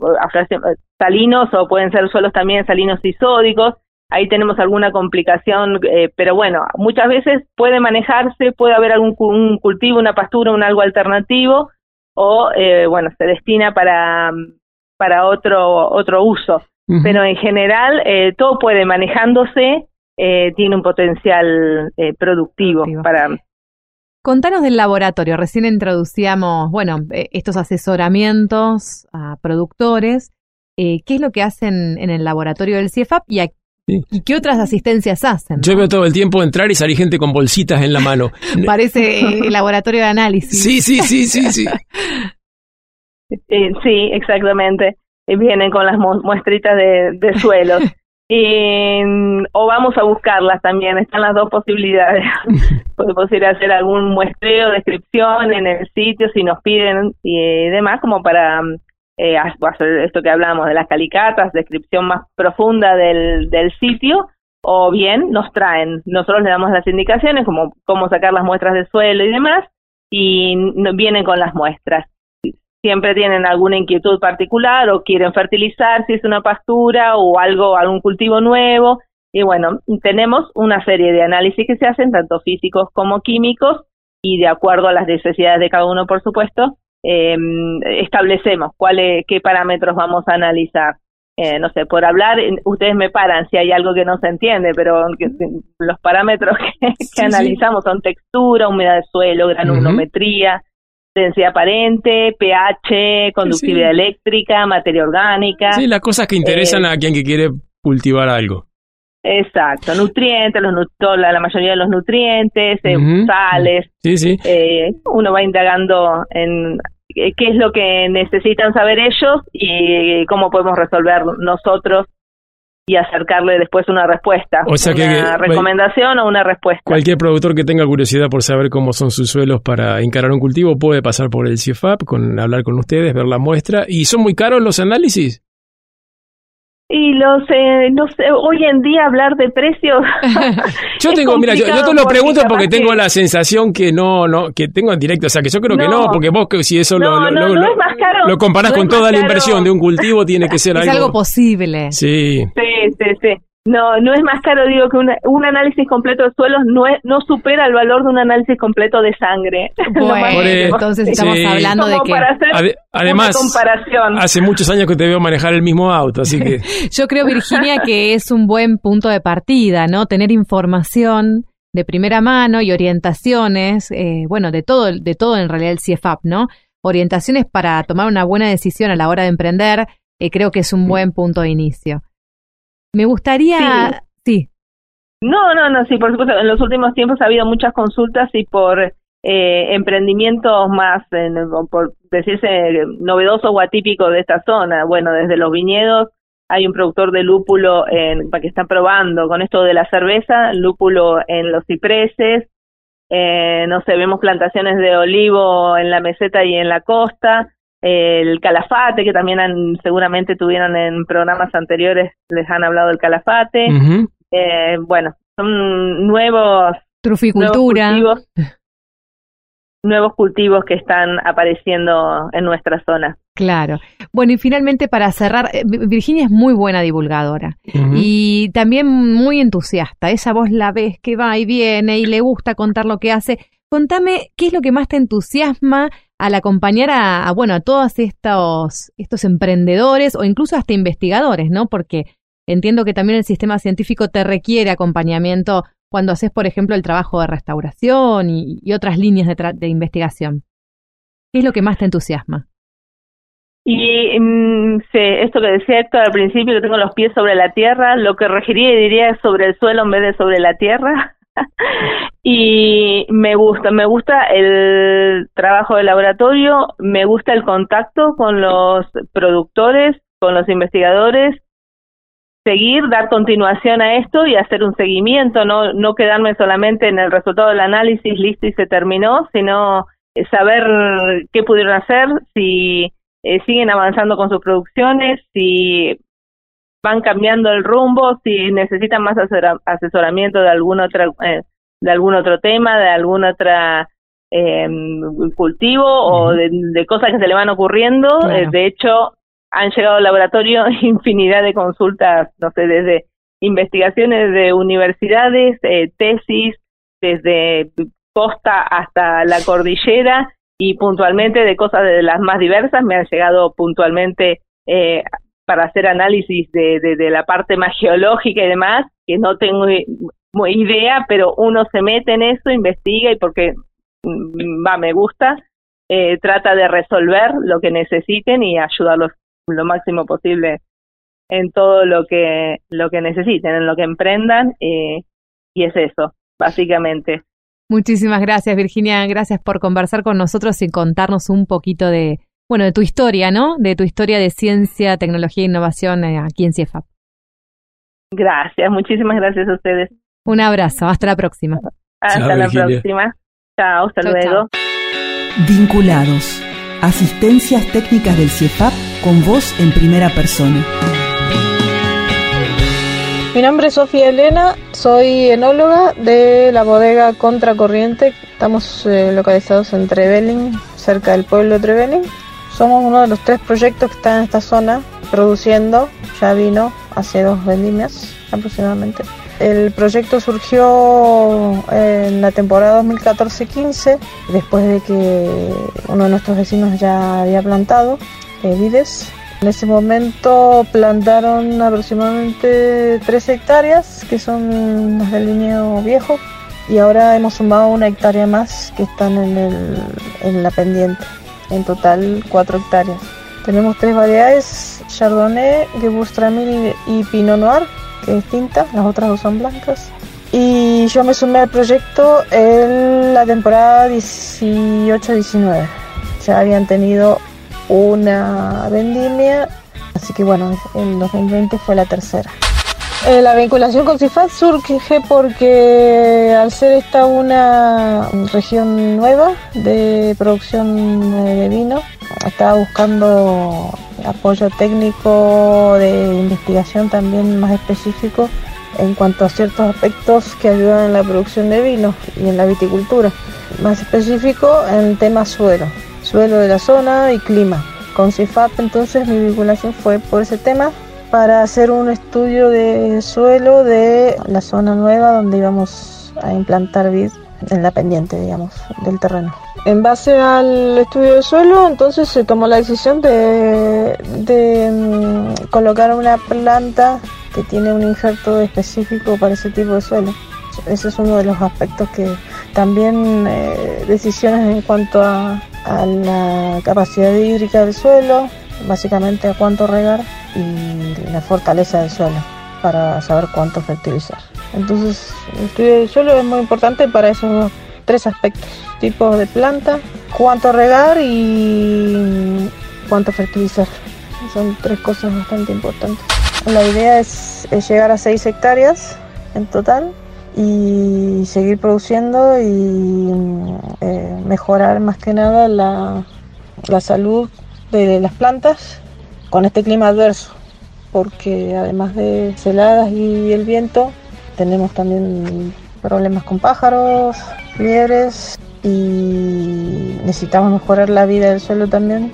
salinos o pueden ser suelos también salinos y sódicos, ahí tenemos alguna complicación, eh, pero bueno, muchas veces puede manejarse, puede haber algún un cultivo, una pastura, un algo alternativo o, eh, bueno, se destina para, para otro, otro uso. Pero en general, eh, todo puede manejándose, eh, tiene un potencial eh, productivo, Productivo. para Contanos del laboratorio. Recién introducíamos, bueno, estos asesoramientos a productores. Eh, ¿Qué es lo que hacen en el laboratorio del CIEFAP y, a- Sí. y qué otras asistencias hacen? Yo veo todo el tiempo entrar y salir gente con bolsitas en la mano. Parece eh, el laboratorio de análisis. Sí, sí, sí, sí, sí. Eh, sí, exactamente. Vienen con las mu- muestritas de, de suelos. Y, mm, o vamos a buscarlas también, están las dos posibilidades. Podemos ir a hacer algún muestreo, descripción en el sitio si nos piden y demás, como para mm, eh, ha- hacer esto que hablamos de las calicatas, descripción más profunda del, del sitio, o bien nos traen, nosotros le damos las indicaciones, como cómo sacar las muestras de suelo y demás, y vienen con las muestras siempre tienen alguna inquietud particular o quieren fertilizar si es una pastura o algo, algún cultivo nuevo. Y bueno, tenemos una serie de análisis que se hacen, tanto físicos como químicos, y de acuerdo a las necesidades de cada uno, por supuesto, eh, establecemos cuáles, qué parámetros vamos a analizar. Eh, no sé, por hablar, ustedes me paran si hay algo que no se entiende, pero los parámetros que, que Sí, sí. analizamos son textura, humedad de suelo, granulometría, densidad aparente, pH, conductividad sí. eléctrica, materia orgánica. Sí, las cosas que interesan Eh, a quien que quiere cultivar algo. Exacto, nutrientes, los la, la mayoría de los nutrientes, eh, sales. Sí, sí. eh, uno va indagando en eh, qué es lo que necesitan saber ellos y cómo podemos resolver nosotros y acercarle después una respuesta, O sea una que- recomendación o una respuesta. Cualquier productor que tenga curiosidad por saber cómo son sus suelos para encarar un cultivo puede pasar por el CIEFAP, con, hablar con ustedes, ver la muestra. ¿Y son muy caros los análisis? Y los, eh, no sé, hoy en día hablar de precios. Yo tengo, mira, yo, yo te lo pregunto porque tengo que- la sensación que no, no, que tengo en directo, o sea, que yo creo que no, porque vos que si eso No, lo, lo, no, lo- no lo- es más caro, lo comparás no con toda la caro. inversión de un cultivo, tiene que ser es algo. algo posible. Sí, Sí, sí, sí. No, no es más caro, digo que una- un análisis completo de suelos no es, no supera el valor de un análisis completo de sangre. Bueno, entonces estamos Sí. hablando de que para hacer Ade- además, una comparación. hace muchos años que te veo manejar el mismo auto, así que yo creo, Virginia, que es un buen punto de partida, ¿no? Tener información de primera mano y orientaciones, eh, bueno, de todo, de todo en realidad el CIEFAP, ¿no? Orientaciones para tomar una buena decisión a la hora de emprender, eh, creo que es un buen punto de inicio. Me gustaría, sí, No, no, no, sí, por supuesto. En los últimos tiempos ha habido muchas consultas y por eh, emprendimientos más, en- por decirse, novedosos o atípicos de esta zona. Bueno, desde los viñedos hay un productor de lúpulo en, que está probando con esto de la cerveza, lúpulo en los cipreses. Eh, no sé, vemos plantaciones de olivo en la meseta y en la costa. El calafate, que también han, seguramente tuvieron en programas anteriores, les han hablado del calafate. Eh, bueno, son nuevos, truficultura. nuevos cultivos, nuevos cultivos que están apareciendo en nuestra zona. Claro. Bueno, y finalmente para cerrar, eh, Vi- Virginia es muy buena divulgadora y también muy entusiasta. Esa voz la ves que va y viene y le gusta contar lo que hace. Contame, ¿qué es lo que más te entusiasma al acompañar a, bueno, a todos estos, estos emprendedores o incluso hasta investigadores, ¿no? Porque entiendo que también el sistema científico te requiere acompañamiento cuando haces, por ejemplo, el trabajo de restauración y, y otras líneas de, tra- de investigación. ¿Qué es lo que más te entusiasma? Y mm, sí, esto que decía Héctor al principio, que tengo los pies sobre la tierra, lo que regiría y diría es sobre el suelo en vez de sobre la tierra. Y me gusta, me gusta el trabajo de laboratorio, me gusta el contacto con los productores, con los investigadores, seguir, dar continuación a esto y hacer un seguimiento, no, no quedarme solamente en el resultado del análisis, listo y se terminó, sino eh, saber qué pudieron hacer, si eh, siguen avanzando con sus producciones, si van cambiando el rumbo, si necesitan más asesora- asesoramiento de algún otro, eh, de algún otro tema, de algún otra eh, cultivo o de, de cosas que se le van ocurriendo. Claro. Eh, de hecho, han llegado al laboratorio infinidad de consultas, no sé, desde investigaciones de universidades, eh, tesis, desde costa hasta la cordillera y puntualmente de cosas de las más diversas me han llegado puntualmente eh, para hacer análisis de, de, la parte más geológica y demás, que no tengo idea, pero uno se mete en eso, investiga y porque mm, va, me gusta, eh, trata de resolver lo que necesiten y ayudarlos lo máximo posible en todo lo que lo que necesiten, en lo que emprendan eh, y es eso, básicamente. Muchísimas gracias, Virginia. Gracias por conversar con nosotros y contarnos un poquito de, bueno, de tu historia, ¿no? De tu historia de ciencia, tecnología e innovación eh, aquí en CIEFAP. Gracias, muchísimas gracias a ustedes. Un abrazo, hasta la próxima. Hasta la próxima. Chao, hasta luego. Vinculados. Asistencias técnicas del CIEFAP con voz en primera persona. Mi nombre es Sofía Elena, soy enóloga de la bodega Contracorriente. Estamos eh, localizados en Trevelin, cerca del pueblo de Trevelin. Somos uno de los tres proyectos que están en esta zona produciendo. Ya vino hace dos vendimias aproximadamente. El proyecto surgió en la temporada 2014-15, después de que uno de nuestros vecinos ya había plantado eh, vides en ese momento plantaron aproximadamente 3 hectáreas, que son las del lineo viejo, y ahora hemos sumado una hectárea más que están en, la pendiente. En total 4 hectáreas. Tenemos tres variedades, Chardonnay, Gewürztraminer y Pinot Noir, que es tinta, las otras dos son blancas. Y yo me sumé al proyecto en la temporada 18-19. Ya habían tenido una vendimia, así que bueno, en 2020 fue la tercera. Eh, la vinculación con CIFAT surge porque al ser esta una región nueva de producción eh, de vino, estaba buscando apoyo técnico de investigación también más específico en cuanto a ciertos aspectos que ayudan en la producción de vino y en la viticultura. Más específico en tema suelo suelo de la zona y clima. Con CIFAP entonces mi vinculación fue por ese tema para hacer un estudio de suelo de la zona nueva donde íbamos a implantar vid en la pendiente, digamos, del terreno. En base al estudio de suelo, entonces se tomó la decisión de, mm, colocar una planta que tiene un injerto específico para ese tipo de suelo. Ese es uno de los aspectos que también eh, decisiones en cuanto a, la capacidad hídrica del suelo, básicamente a cuánto regar y la fortaleza del suelo para saber cuánto fertilizar. Entonces, el estudio del suelo es muy importante para esos tres aspectos, tipos de planta, cuánto regar y cuánto fertilizar. Son tres cosas bastante importantes. La idea es, es llegar a 6 hectáreas en total y seguir produciendo y eh, mejorar más que nada la, la salud de las plantas con este clima adverso, porque además de heladas y el viento, tenemos también problemas con pájaros, liebres y necesitamos mejorar la vida del suelo también,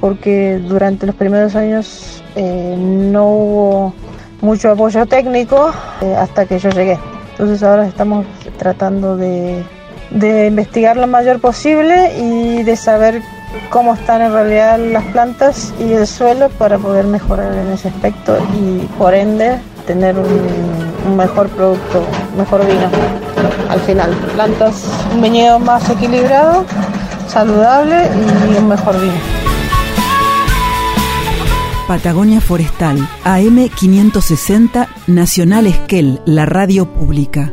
porque durante los primeros años eh, no hubo mucho apoyo técnico eh, hasta que yo llegué. Entonces ahora estamos tratando de, investigar lo mayor posible y de saber cómo están en realidad las plantas y el suelo para poder mejorar en ese aspecto y por ende tener un, mejor producto, mejor vino al final. Plantas, un viñedo más equilibrado, saludable y un mejor vino. Patagonia Forestal, AM 560, Nacional Esquel, la radio pública.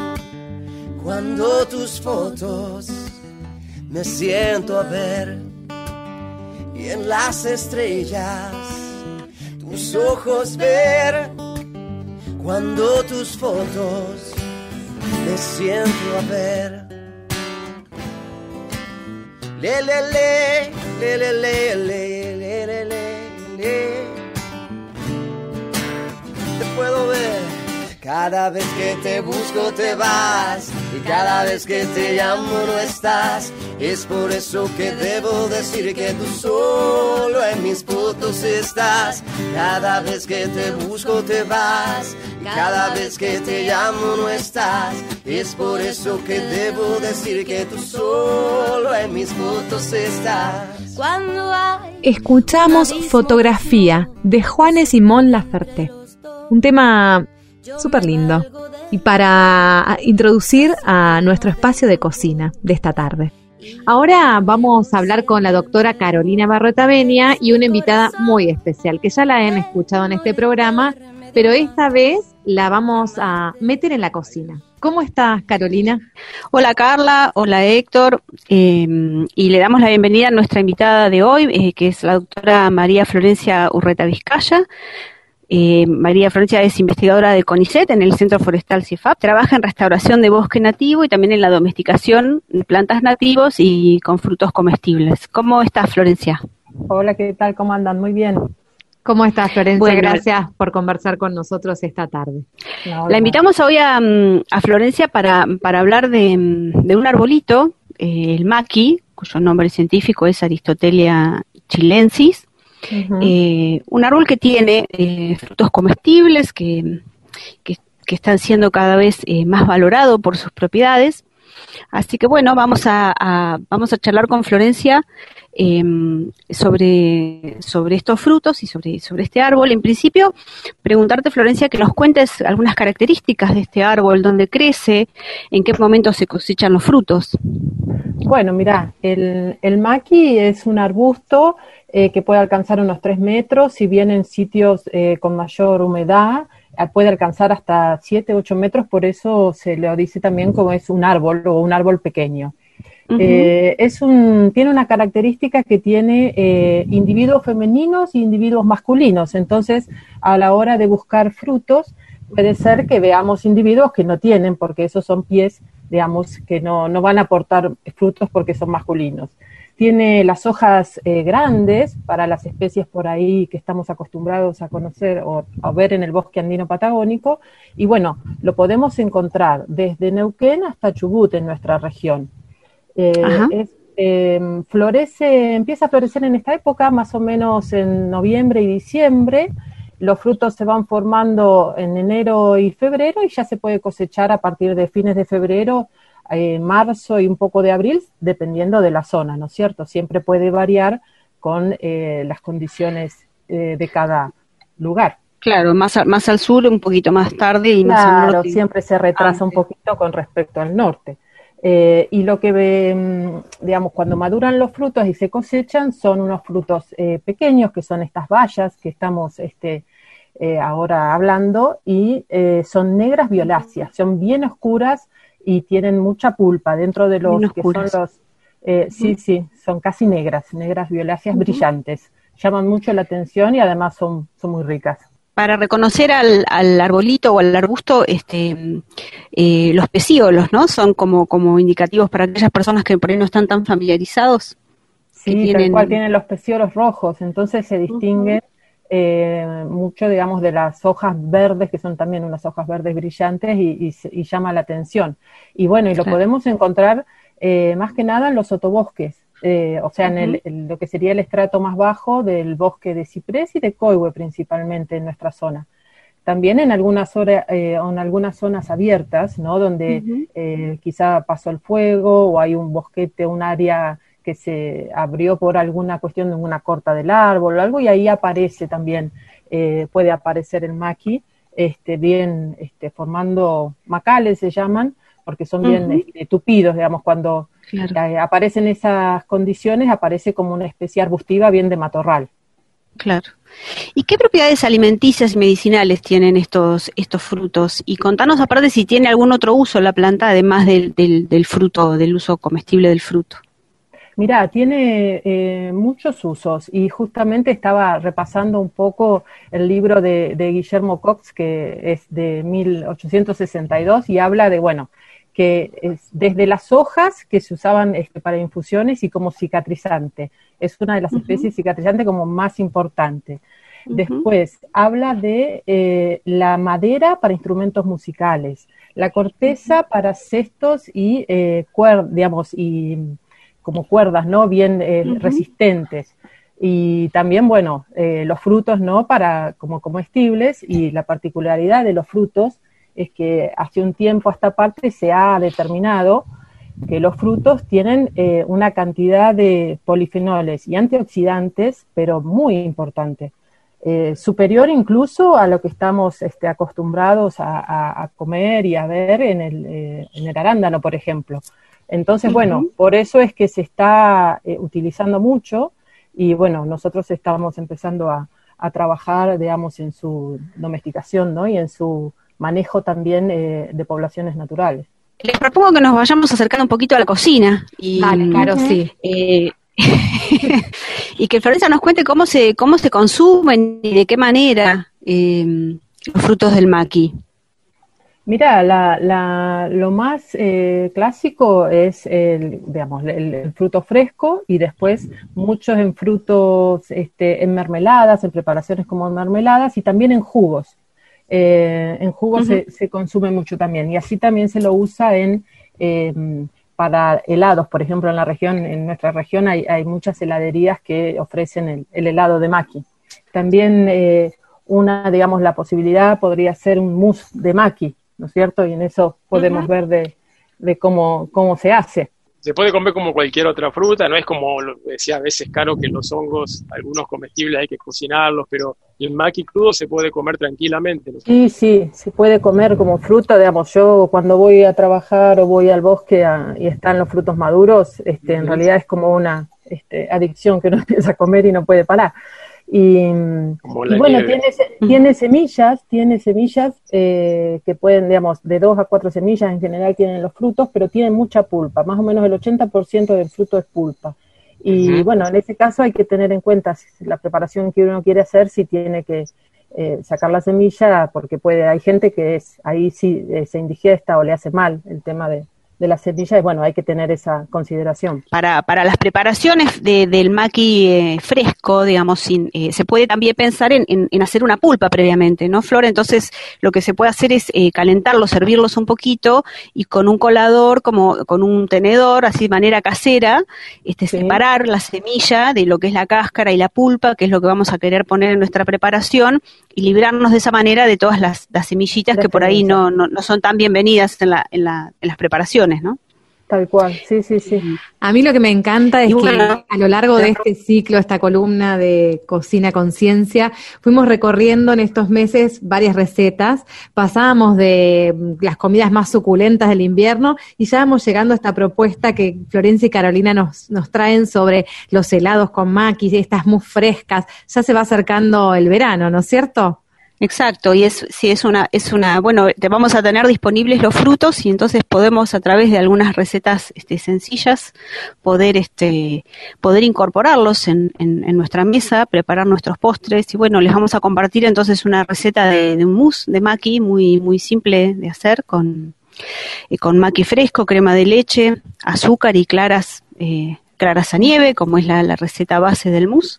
cuando tus fotos me siento a ver y en las estrellas tus ojos ver cuando tus fotos me siento a ver. Le, le, le, le, le, le, le, le, le, le, le. Te puedo ver cada vez que te busco te vas y cada vez que te llamo no estás. Es por eso que debo decir que tú solo en mis fotos estás. Cada vez que te busco te vas y cada vez que te llamo no estás. Es por eso que debo decir que tú solo en mis fotos estás. Cuando hay Escuchamos Fotografía de Juan y Simón Laferte. Un tema súper lindo. Y para introducir a nuestro espacio de cocina de esta tarde. Ahora vamos a hablar con la doctora Carolina Barrota Benia y una invitada muy especial, que ya la han escuchado en este programa, pero esta vez la vamos a meter en la cocina. ¿Cómo estás, Carolina? Hola Carla, hola Héctor, eh, y le damos la bienvenida a nuestra invitada de hoy, eh, que es la doctora María Florencia Urreta Vizcaya. Eh, María Florencia es investigadora de CONICET en el Centro Forestal CIFAP. Trabaja en restauración de bosque nativo y también en la domesticación de plantas nativos y con frutos comestibles. ¿Cómo estás, Florencia? Hola, ¿qué tal? ¿Cómo andan? Muy bien. ¿Cómo estás, Florencia? Bueno. Gracias por conversar con nosotros esta tarde. No, La invitamos hoy a, mm, a Florencia para, para hablar de, mm, de un arbolito, eh, el maqui, cuyo nombre científico es Aristotelia chilensis. Eh, un árbol que tiene eh, frutos comestibles que, que- que están siendo cada vez eh, más valorado por sus propiedades. Así que bueno, vamos a, a- vamos a charlar con Florencia eh, sobre, sobre estos frutos y sobre, sobre este árbol. En principio, preguntarte, Florencia, que nos cuentes algunas características de este árbol, dónde crece, en qué momento se cosechan los frutos. Bueno, mira, el, el maqui es un arbusto eh, que puede alcanzar unos 3 metros, si bien en sitios eh, con mayor humedad eh, puede alcanzar hasta 7, 8 metros, por eso se lo dice también como es un árbol o un árbol pequeño. Eh, es un, tiene una característica que tiene eh, individuos femeninos y individuos masculinos. Entonces, a la hora de buscar frutos, puede ser que veamos individuos que no tienen, porque esos son pies, digamos, que no, no van a aportar frutos porque son masculinos. Tiene las hojas eh, grandes para las especies por ahí que estamos acostumbrados a conocer o a ver en el bosque andino patagónico. Y bueno, lo podemos encontrar desde Neuquén hasta Chubut en nuestra región. Eh, es, eh, florece, empieza a florecer en esta época, más o menos en noviembre y diciembre. Los frutos se van formando en enero y febrero y ya se puede cosechar a partir de fines de febrero, eh, marzo y un poco de abril, dependiendo de la zona, ¿no es cierto? Siempre puede variar con eh, las condiciones eh, de cada lugar. Claro, más, a- más al sur, un poquito más tarde y más al Claro, norte. siempre se retrasa un poquito con respecto al norte. Eh, y lo que ve, mm, digamos, cuando maduran los frutos y se cosechan son unos frutos eh, pequeños, que son estas bayas que estamos este, eh, ahora hablando, y son negras violáceas, son bien oscuras y tienen mucha pulpa dentro de los que son los, eh, sí, sí, son casi negras, negras violáceas brillantes. Llaman mucho la atención y además son, son muy ricas. Para reconocer al, al arbolito o al arbusto, este, mm, eh, los pecíolos, ¿no? Son como, como indicativos para aquellas personas que por ahí no están tan familiarizados. Sí, tal tienen- cual tienen los peciolos rojos, entonces se distinguen eh, mucho, digamos, de las hojas verdes, que son también unas hojas verdes brillantes y, y se- y llama la atención. Y bueno, y lo Claro. podemos encontrar eh, más que nada en los sotobosques, eh, o sea, en el- lo que sería el estrato más bajo del bosque de ciprés y de coihue principalmente en nuestra zona. También en algunas, eh, en algunas zonas abiertas, ¿no? Donde quizá pasó el fuego o hay un bosquete, un área que se abrió por alguna cuestión de una corta del árbol o algo y ahí aparece también, eh, puede aparecer el maqui, este, bien este, formando macales se llaman, porque son bien este, tupidos, digamos, cuando Claro. eh, aparecen esas condiciones, aparece como una especie arbustiva bien de matorral. Claro. ¿Y qué propiedades alimenticias y medicinales tienen estos, estos frutos? Y contanos aparte si tiene algún otro uso la planta, además del, del, del fruto, del uso comestible del fruto. Mira, tiene eh, muchos usos y justamente estaba repasando un poco el libro de, de, Guillermo Cox, que es de 1862 y habla de, bueno, que es desde las hojas que se usaban este, para infusiones y como cicatrizante. Es una de las especies cicatrizantes como más importante. Después habla de eh, la madera para instrumentos musicales, la corteza para cestos y eh, digamos, y como cuerdas, ¿no? Bien eh, resistentes. Y también, bueno, eh, los frutos, ¿no? Para, como comestibles y la particularidad de los frutos es que hace un tiempo a esta parte se ha determinado que los frutos tienen eh, una cantidad de polifenoles y antioxidantes, pero muy importante, superior incluso a lo que estamos este, acostumbrados a, comer y a ver en el, en el arándano, por ejemplo. Entonces, bueno, por eso es que se está eh, utilizando mucho y bueno, nosotros estamos empezando a, trabajar, digamos, en su domesticación, ¿no? Y en su manejo también eh, de poblaciones naturales. Les propongo que nos vayamos acercando un poquito a la cocina. Y, claro, sí. Eh, y que Florencia nos cuente cómo se, cómo se consumen y de qué manera los frutos del maqui. Mira, la, lo más eh, clásico es el, digamos, el, fruto fresco y después muchos en frutos, este, en mermeladas, en preparaciones como mermeladas y también en jugos. Eh, en jugos se, se, consume mucho también y así también se lo usa en em, para helados, por ejemplo, en la región, en nuestra región hay, hay muchas heladerías que ofrecen el, el helado de maqui. También eh, una, digamos, la posibilidad podría ser un mousse de maqui, ¿no es cierto? Y en eso podemos ver de, de cómo, cómo se hace. Se puede comer como cualquier otra fruta, no es como lo decía a veces caro que los hongos, algunos comestibles hay que cocinarlos, pero el maqui crudo se puede comer tranquilamente. Sí, sí, se puede comer como fruta, digamos, yo cuando voy a trabajar o voy al bosque y están los frutos maduros, este, en realidad es como una este, adicción que uno empieza a comer y no puede parar. Y, bueno, tiene, tiene, semillas, tiene semillas eh, que pueden, digamos, de dos a cuatro semillas en general tienen los frutos, pero tienen mucha pulpa, más o menos el 80% del fruto es pulpa. Y bueno, en ese caso hay que tener en cuenta la preparación que uno quiere hacer, si tiene que eh, sacar la semilla, porque puede, hay gente que es ahí sí eh, se indigesta o le hace mal el tema de, de la semilla y bueno, hay que tener esa consideración. Para, para las preparaciones del maqui eh, fresco, digamos, sin, eh, se puede también pensar en, en, hacer una pulpa previamente, ¿no, Flor? Entonces, lo que se puede hacer es eh, calentarlos, servirlos un poquito y con un colador, como con un tenedor, así de manera casera, este, separar la semilla de lo que es la cáscara y la pulpa, que es lo que vamos a querer poner en nuestra preparación, y librarnos de esa manera de todas las, semillitas que por ahí no, no, no, son tan bienvenidas en, la, en, la, en las preparaciones, ¿no? Tal cual, sí, sí, sí. A mí lo que me encanta es que a lo largo de este ciclo, esta columna de Cocina Conciencia, fuimos recorriendo en estos meses varias recetas, pasábamos de las comidas más suculentas del invierno y ya vamos llegando a esta propuesta que Florencia y Carolina nos, nos traen sobre los helados con maquis, estas muy frescas, ya se va acercando el verano, ¿no es cierto? Exacto, y es si es una es una bueno, te vamos a tener disponibles los frutos y entonces podemos a través de algunas recetas este, sencillas poder este poder incorporarlos en, en, nuestra mesa, preparar nuestros postres y bueno, les vamos a compartir entonces una receta de, un mousse de maqui muy muy simple de hacer con eh, con maqui fresco, crema de leche, azúcar y claras eh, claras a nieve, como es la, receta base del mousse.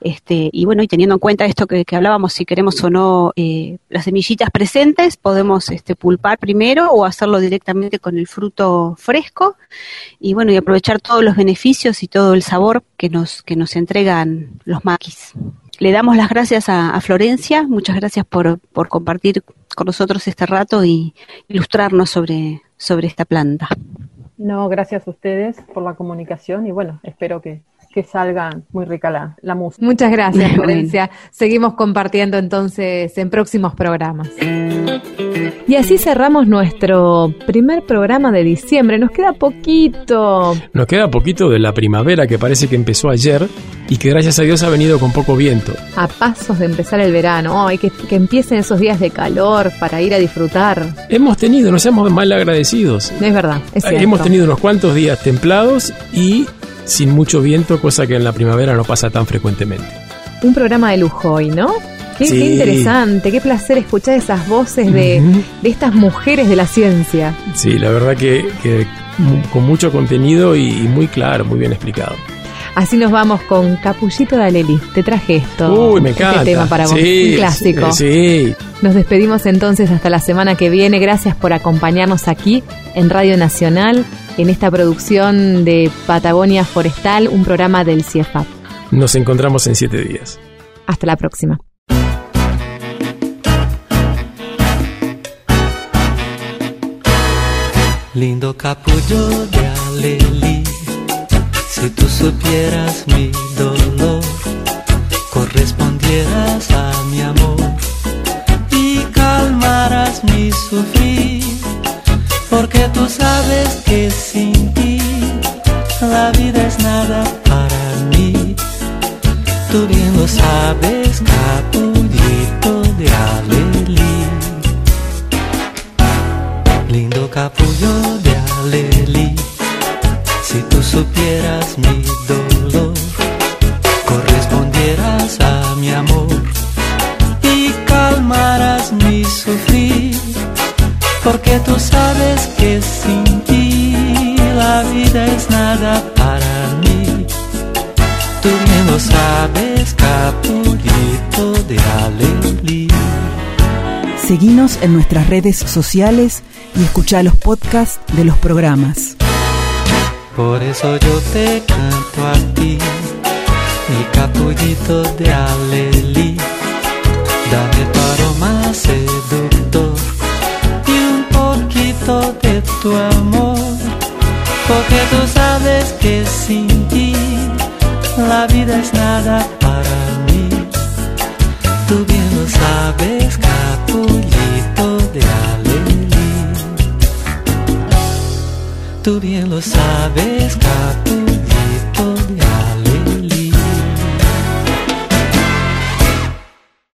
Este, y bueno, y teniendo en cuenta esto que, hablábamos, si queremos o no eh, las semillitas presentes, podemos este, pulpar primero o hacerlo directamente con el fruto fresco. Y bueno, y aprovechar todos los beneficios y todo el sabor que nos, que nos entregan los maquis. Le damos las gracias a, a Florencia, muchas gracias por, por compartir con nosotros este rato y ilustrarnos sobre, sobre esta planta. No, gracias a ustedes por la comunicación y bueno, espero que, que salga muy rica la, la música. Muchas gracias, Florencia. Seguimos compartiendo entonces en próximos programas. Y así cerramos nuestro primer programa de diciembre. Nos queda poquito. Nos queda poquito de la primavera que parece que empezó ayer y que gracias a Dios ha venido con poco viento. A pasos de empezar el verano. Ay, que, que empiecen esos días de calor para ir a disfrutar. Hemos tenido, no seamos mal agradecidos. Es verdad, es Hemos tenido unos cuantos días templados y sin mucho viento, cosa que en la primavera no pasa tan frecuentemente. Un programa de lujo hoy, ¿no? Qué, Sí. qué interesante, qué placer escuchar esas voces de, de estas mujeres de la ciencia. Sí, la verdad que, con mucho contenido y, y muy claro, muy bien explicado. Así nos vamos con Capullito de Aleli. Te traje esto. Uy, me encanta. Este tema para vos. Sí, Un clásico. Sí, Nos despedimos entonces hasta la semana que viene. Gracias por acompañarnos aquí en Radio Nacional en esta producción de Patagonia Forestal, un programa del CIEFAP. nos encontramos en siete días. Hasta la próxima. Lindo capullo de alelí, si tú supieras mi dolor, correspondieras a mi amor y calmarás mi sufrir, porque tú sabes que sin ti la vida es nada para mí. Tú bien lo sabes, capullito de alelí. Lindo capullo de alelí, si tú supieras mi dolor, tú sabes que sin ti la vida es nada para mí. Tú bien lo sabes, capullito de alelí. Seguinos en nuestras redes sociales y escucha los podcasts de los programas. Por eso yo te canto a ti, mi capullito de alelí. tu amor, porque tú sabes que sin ti la vida es nada para mí. Tú bien lo sabes, capullito de alelí. Tú bien lo sabes, capullito.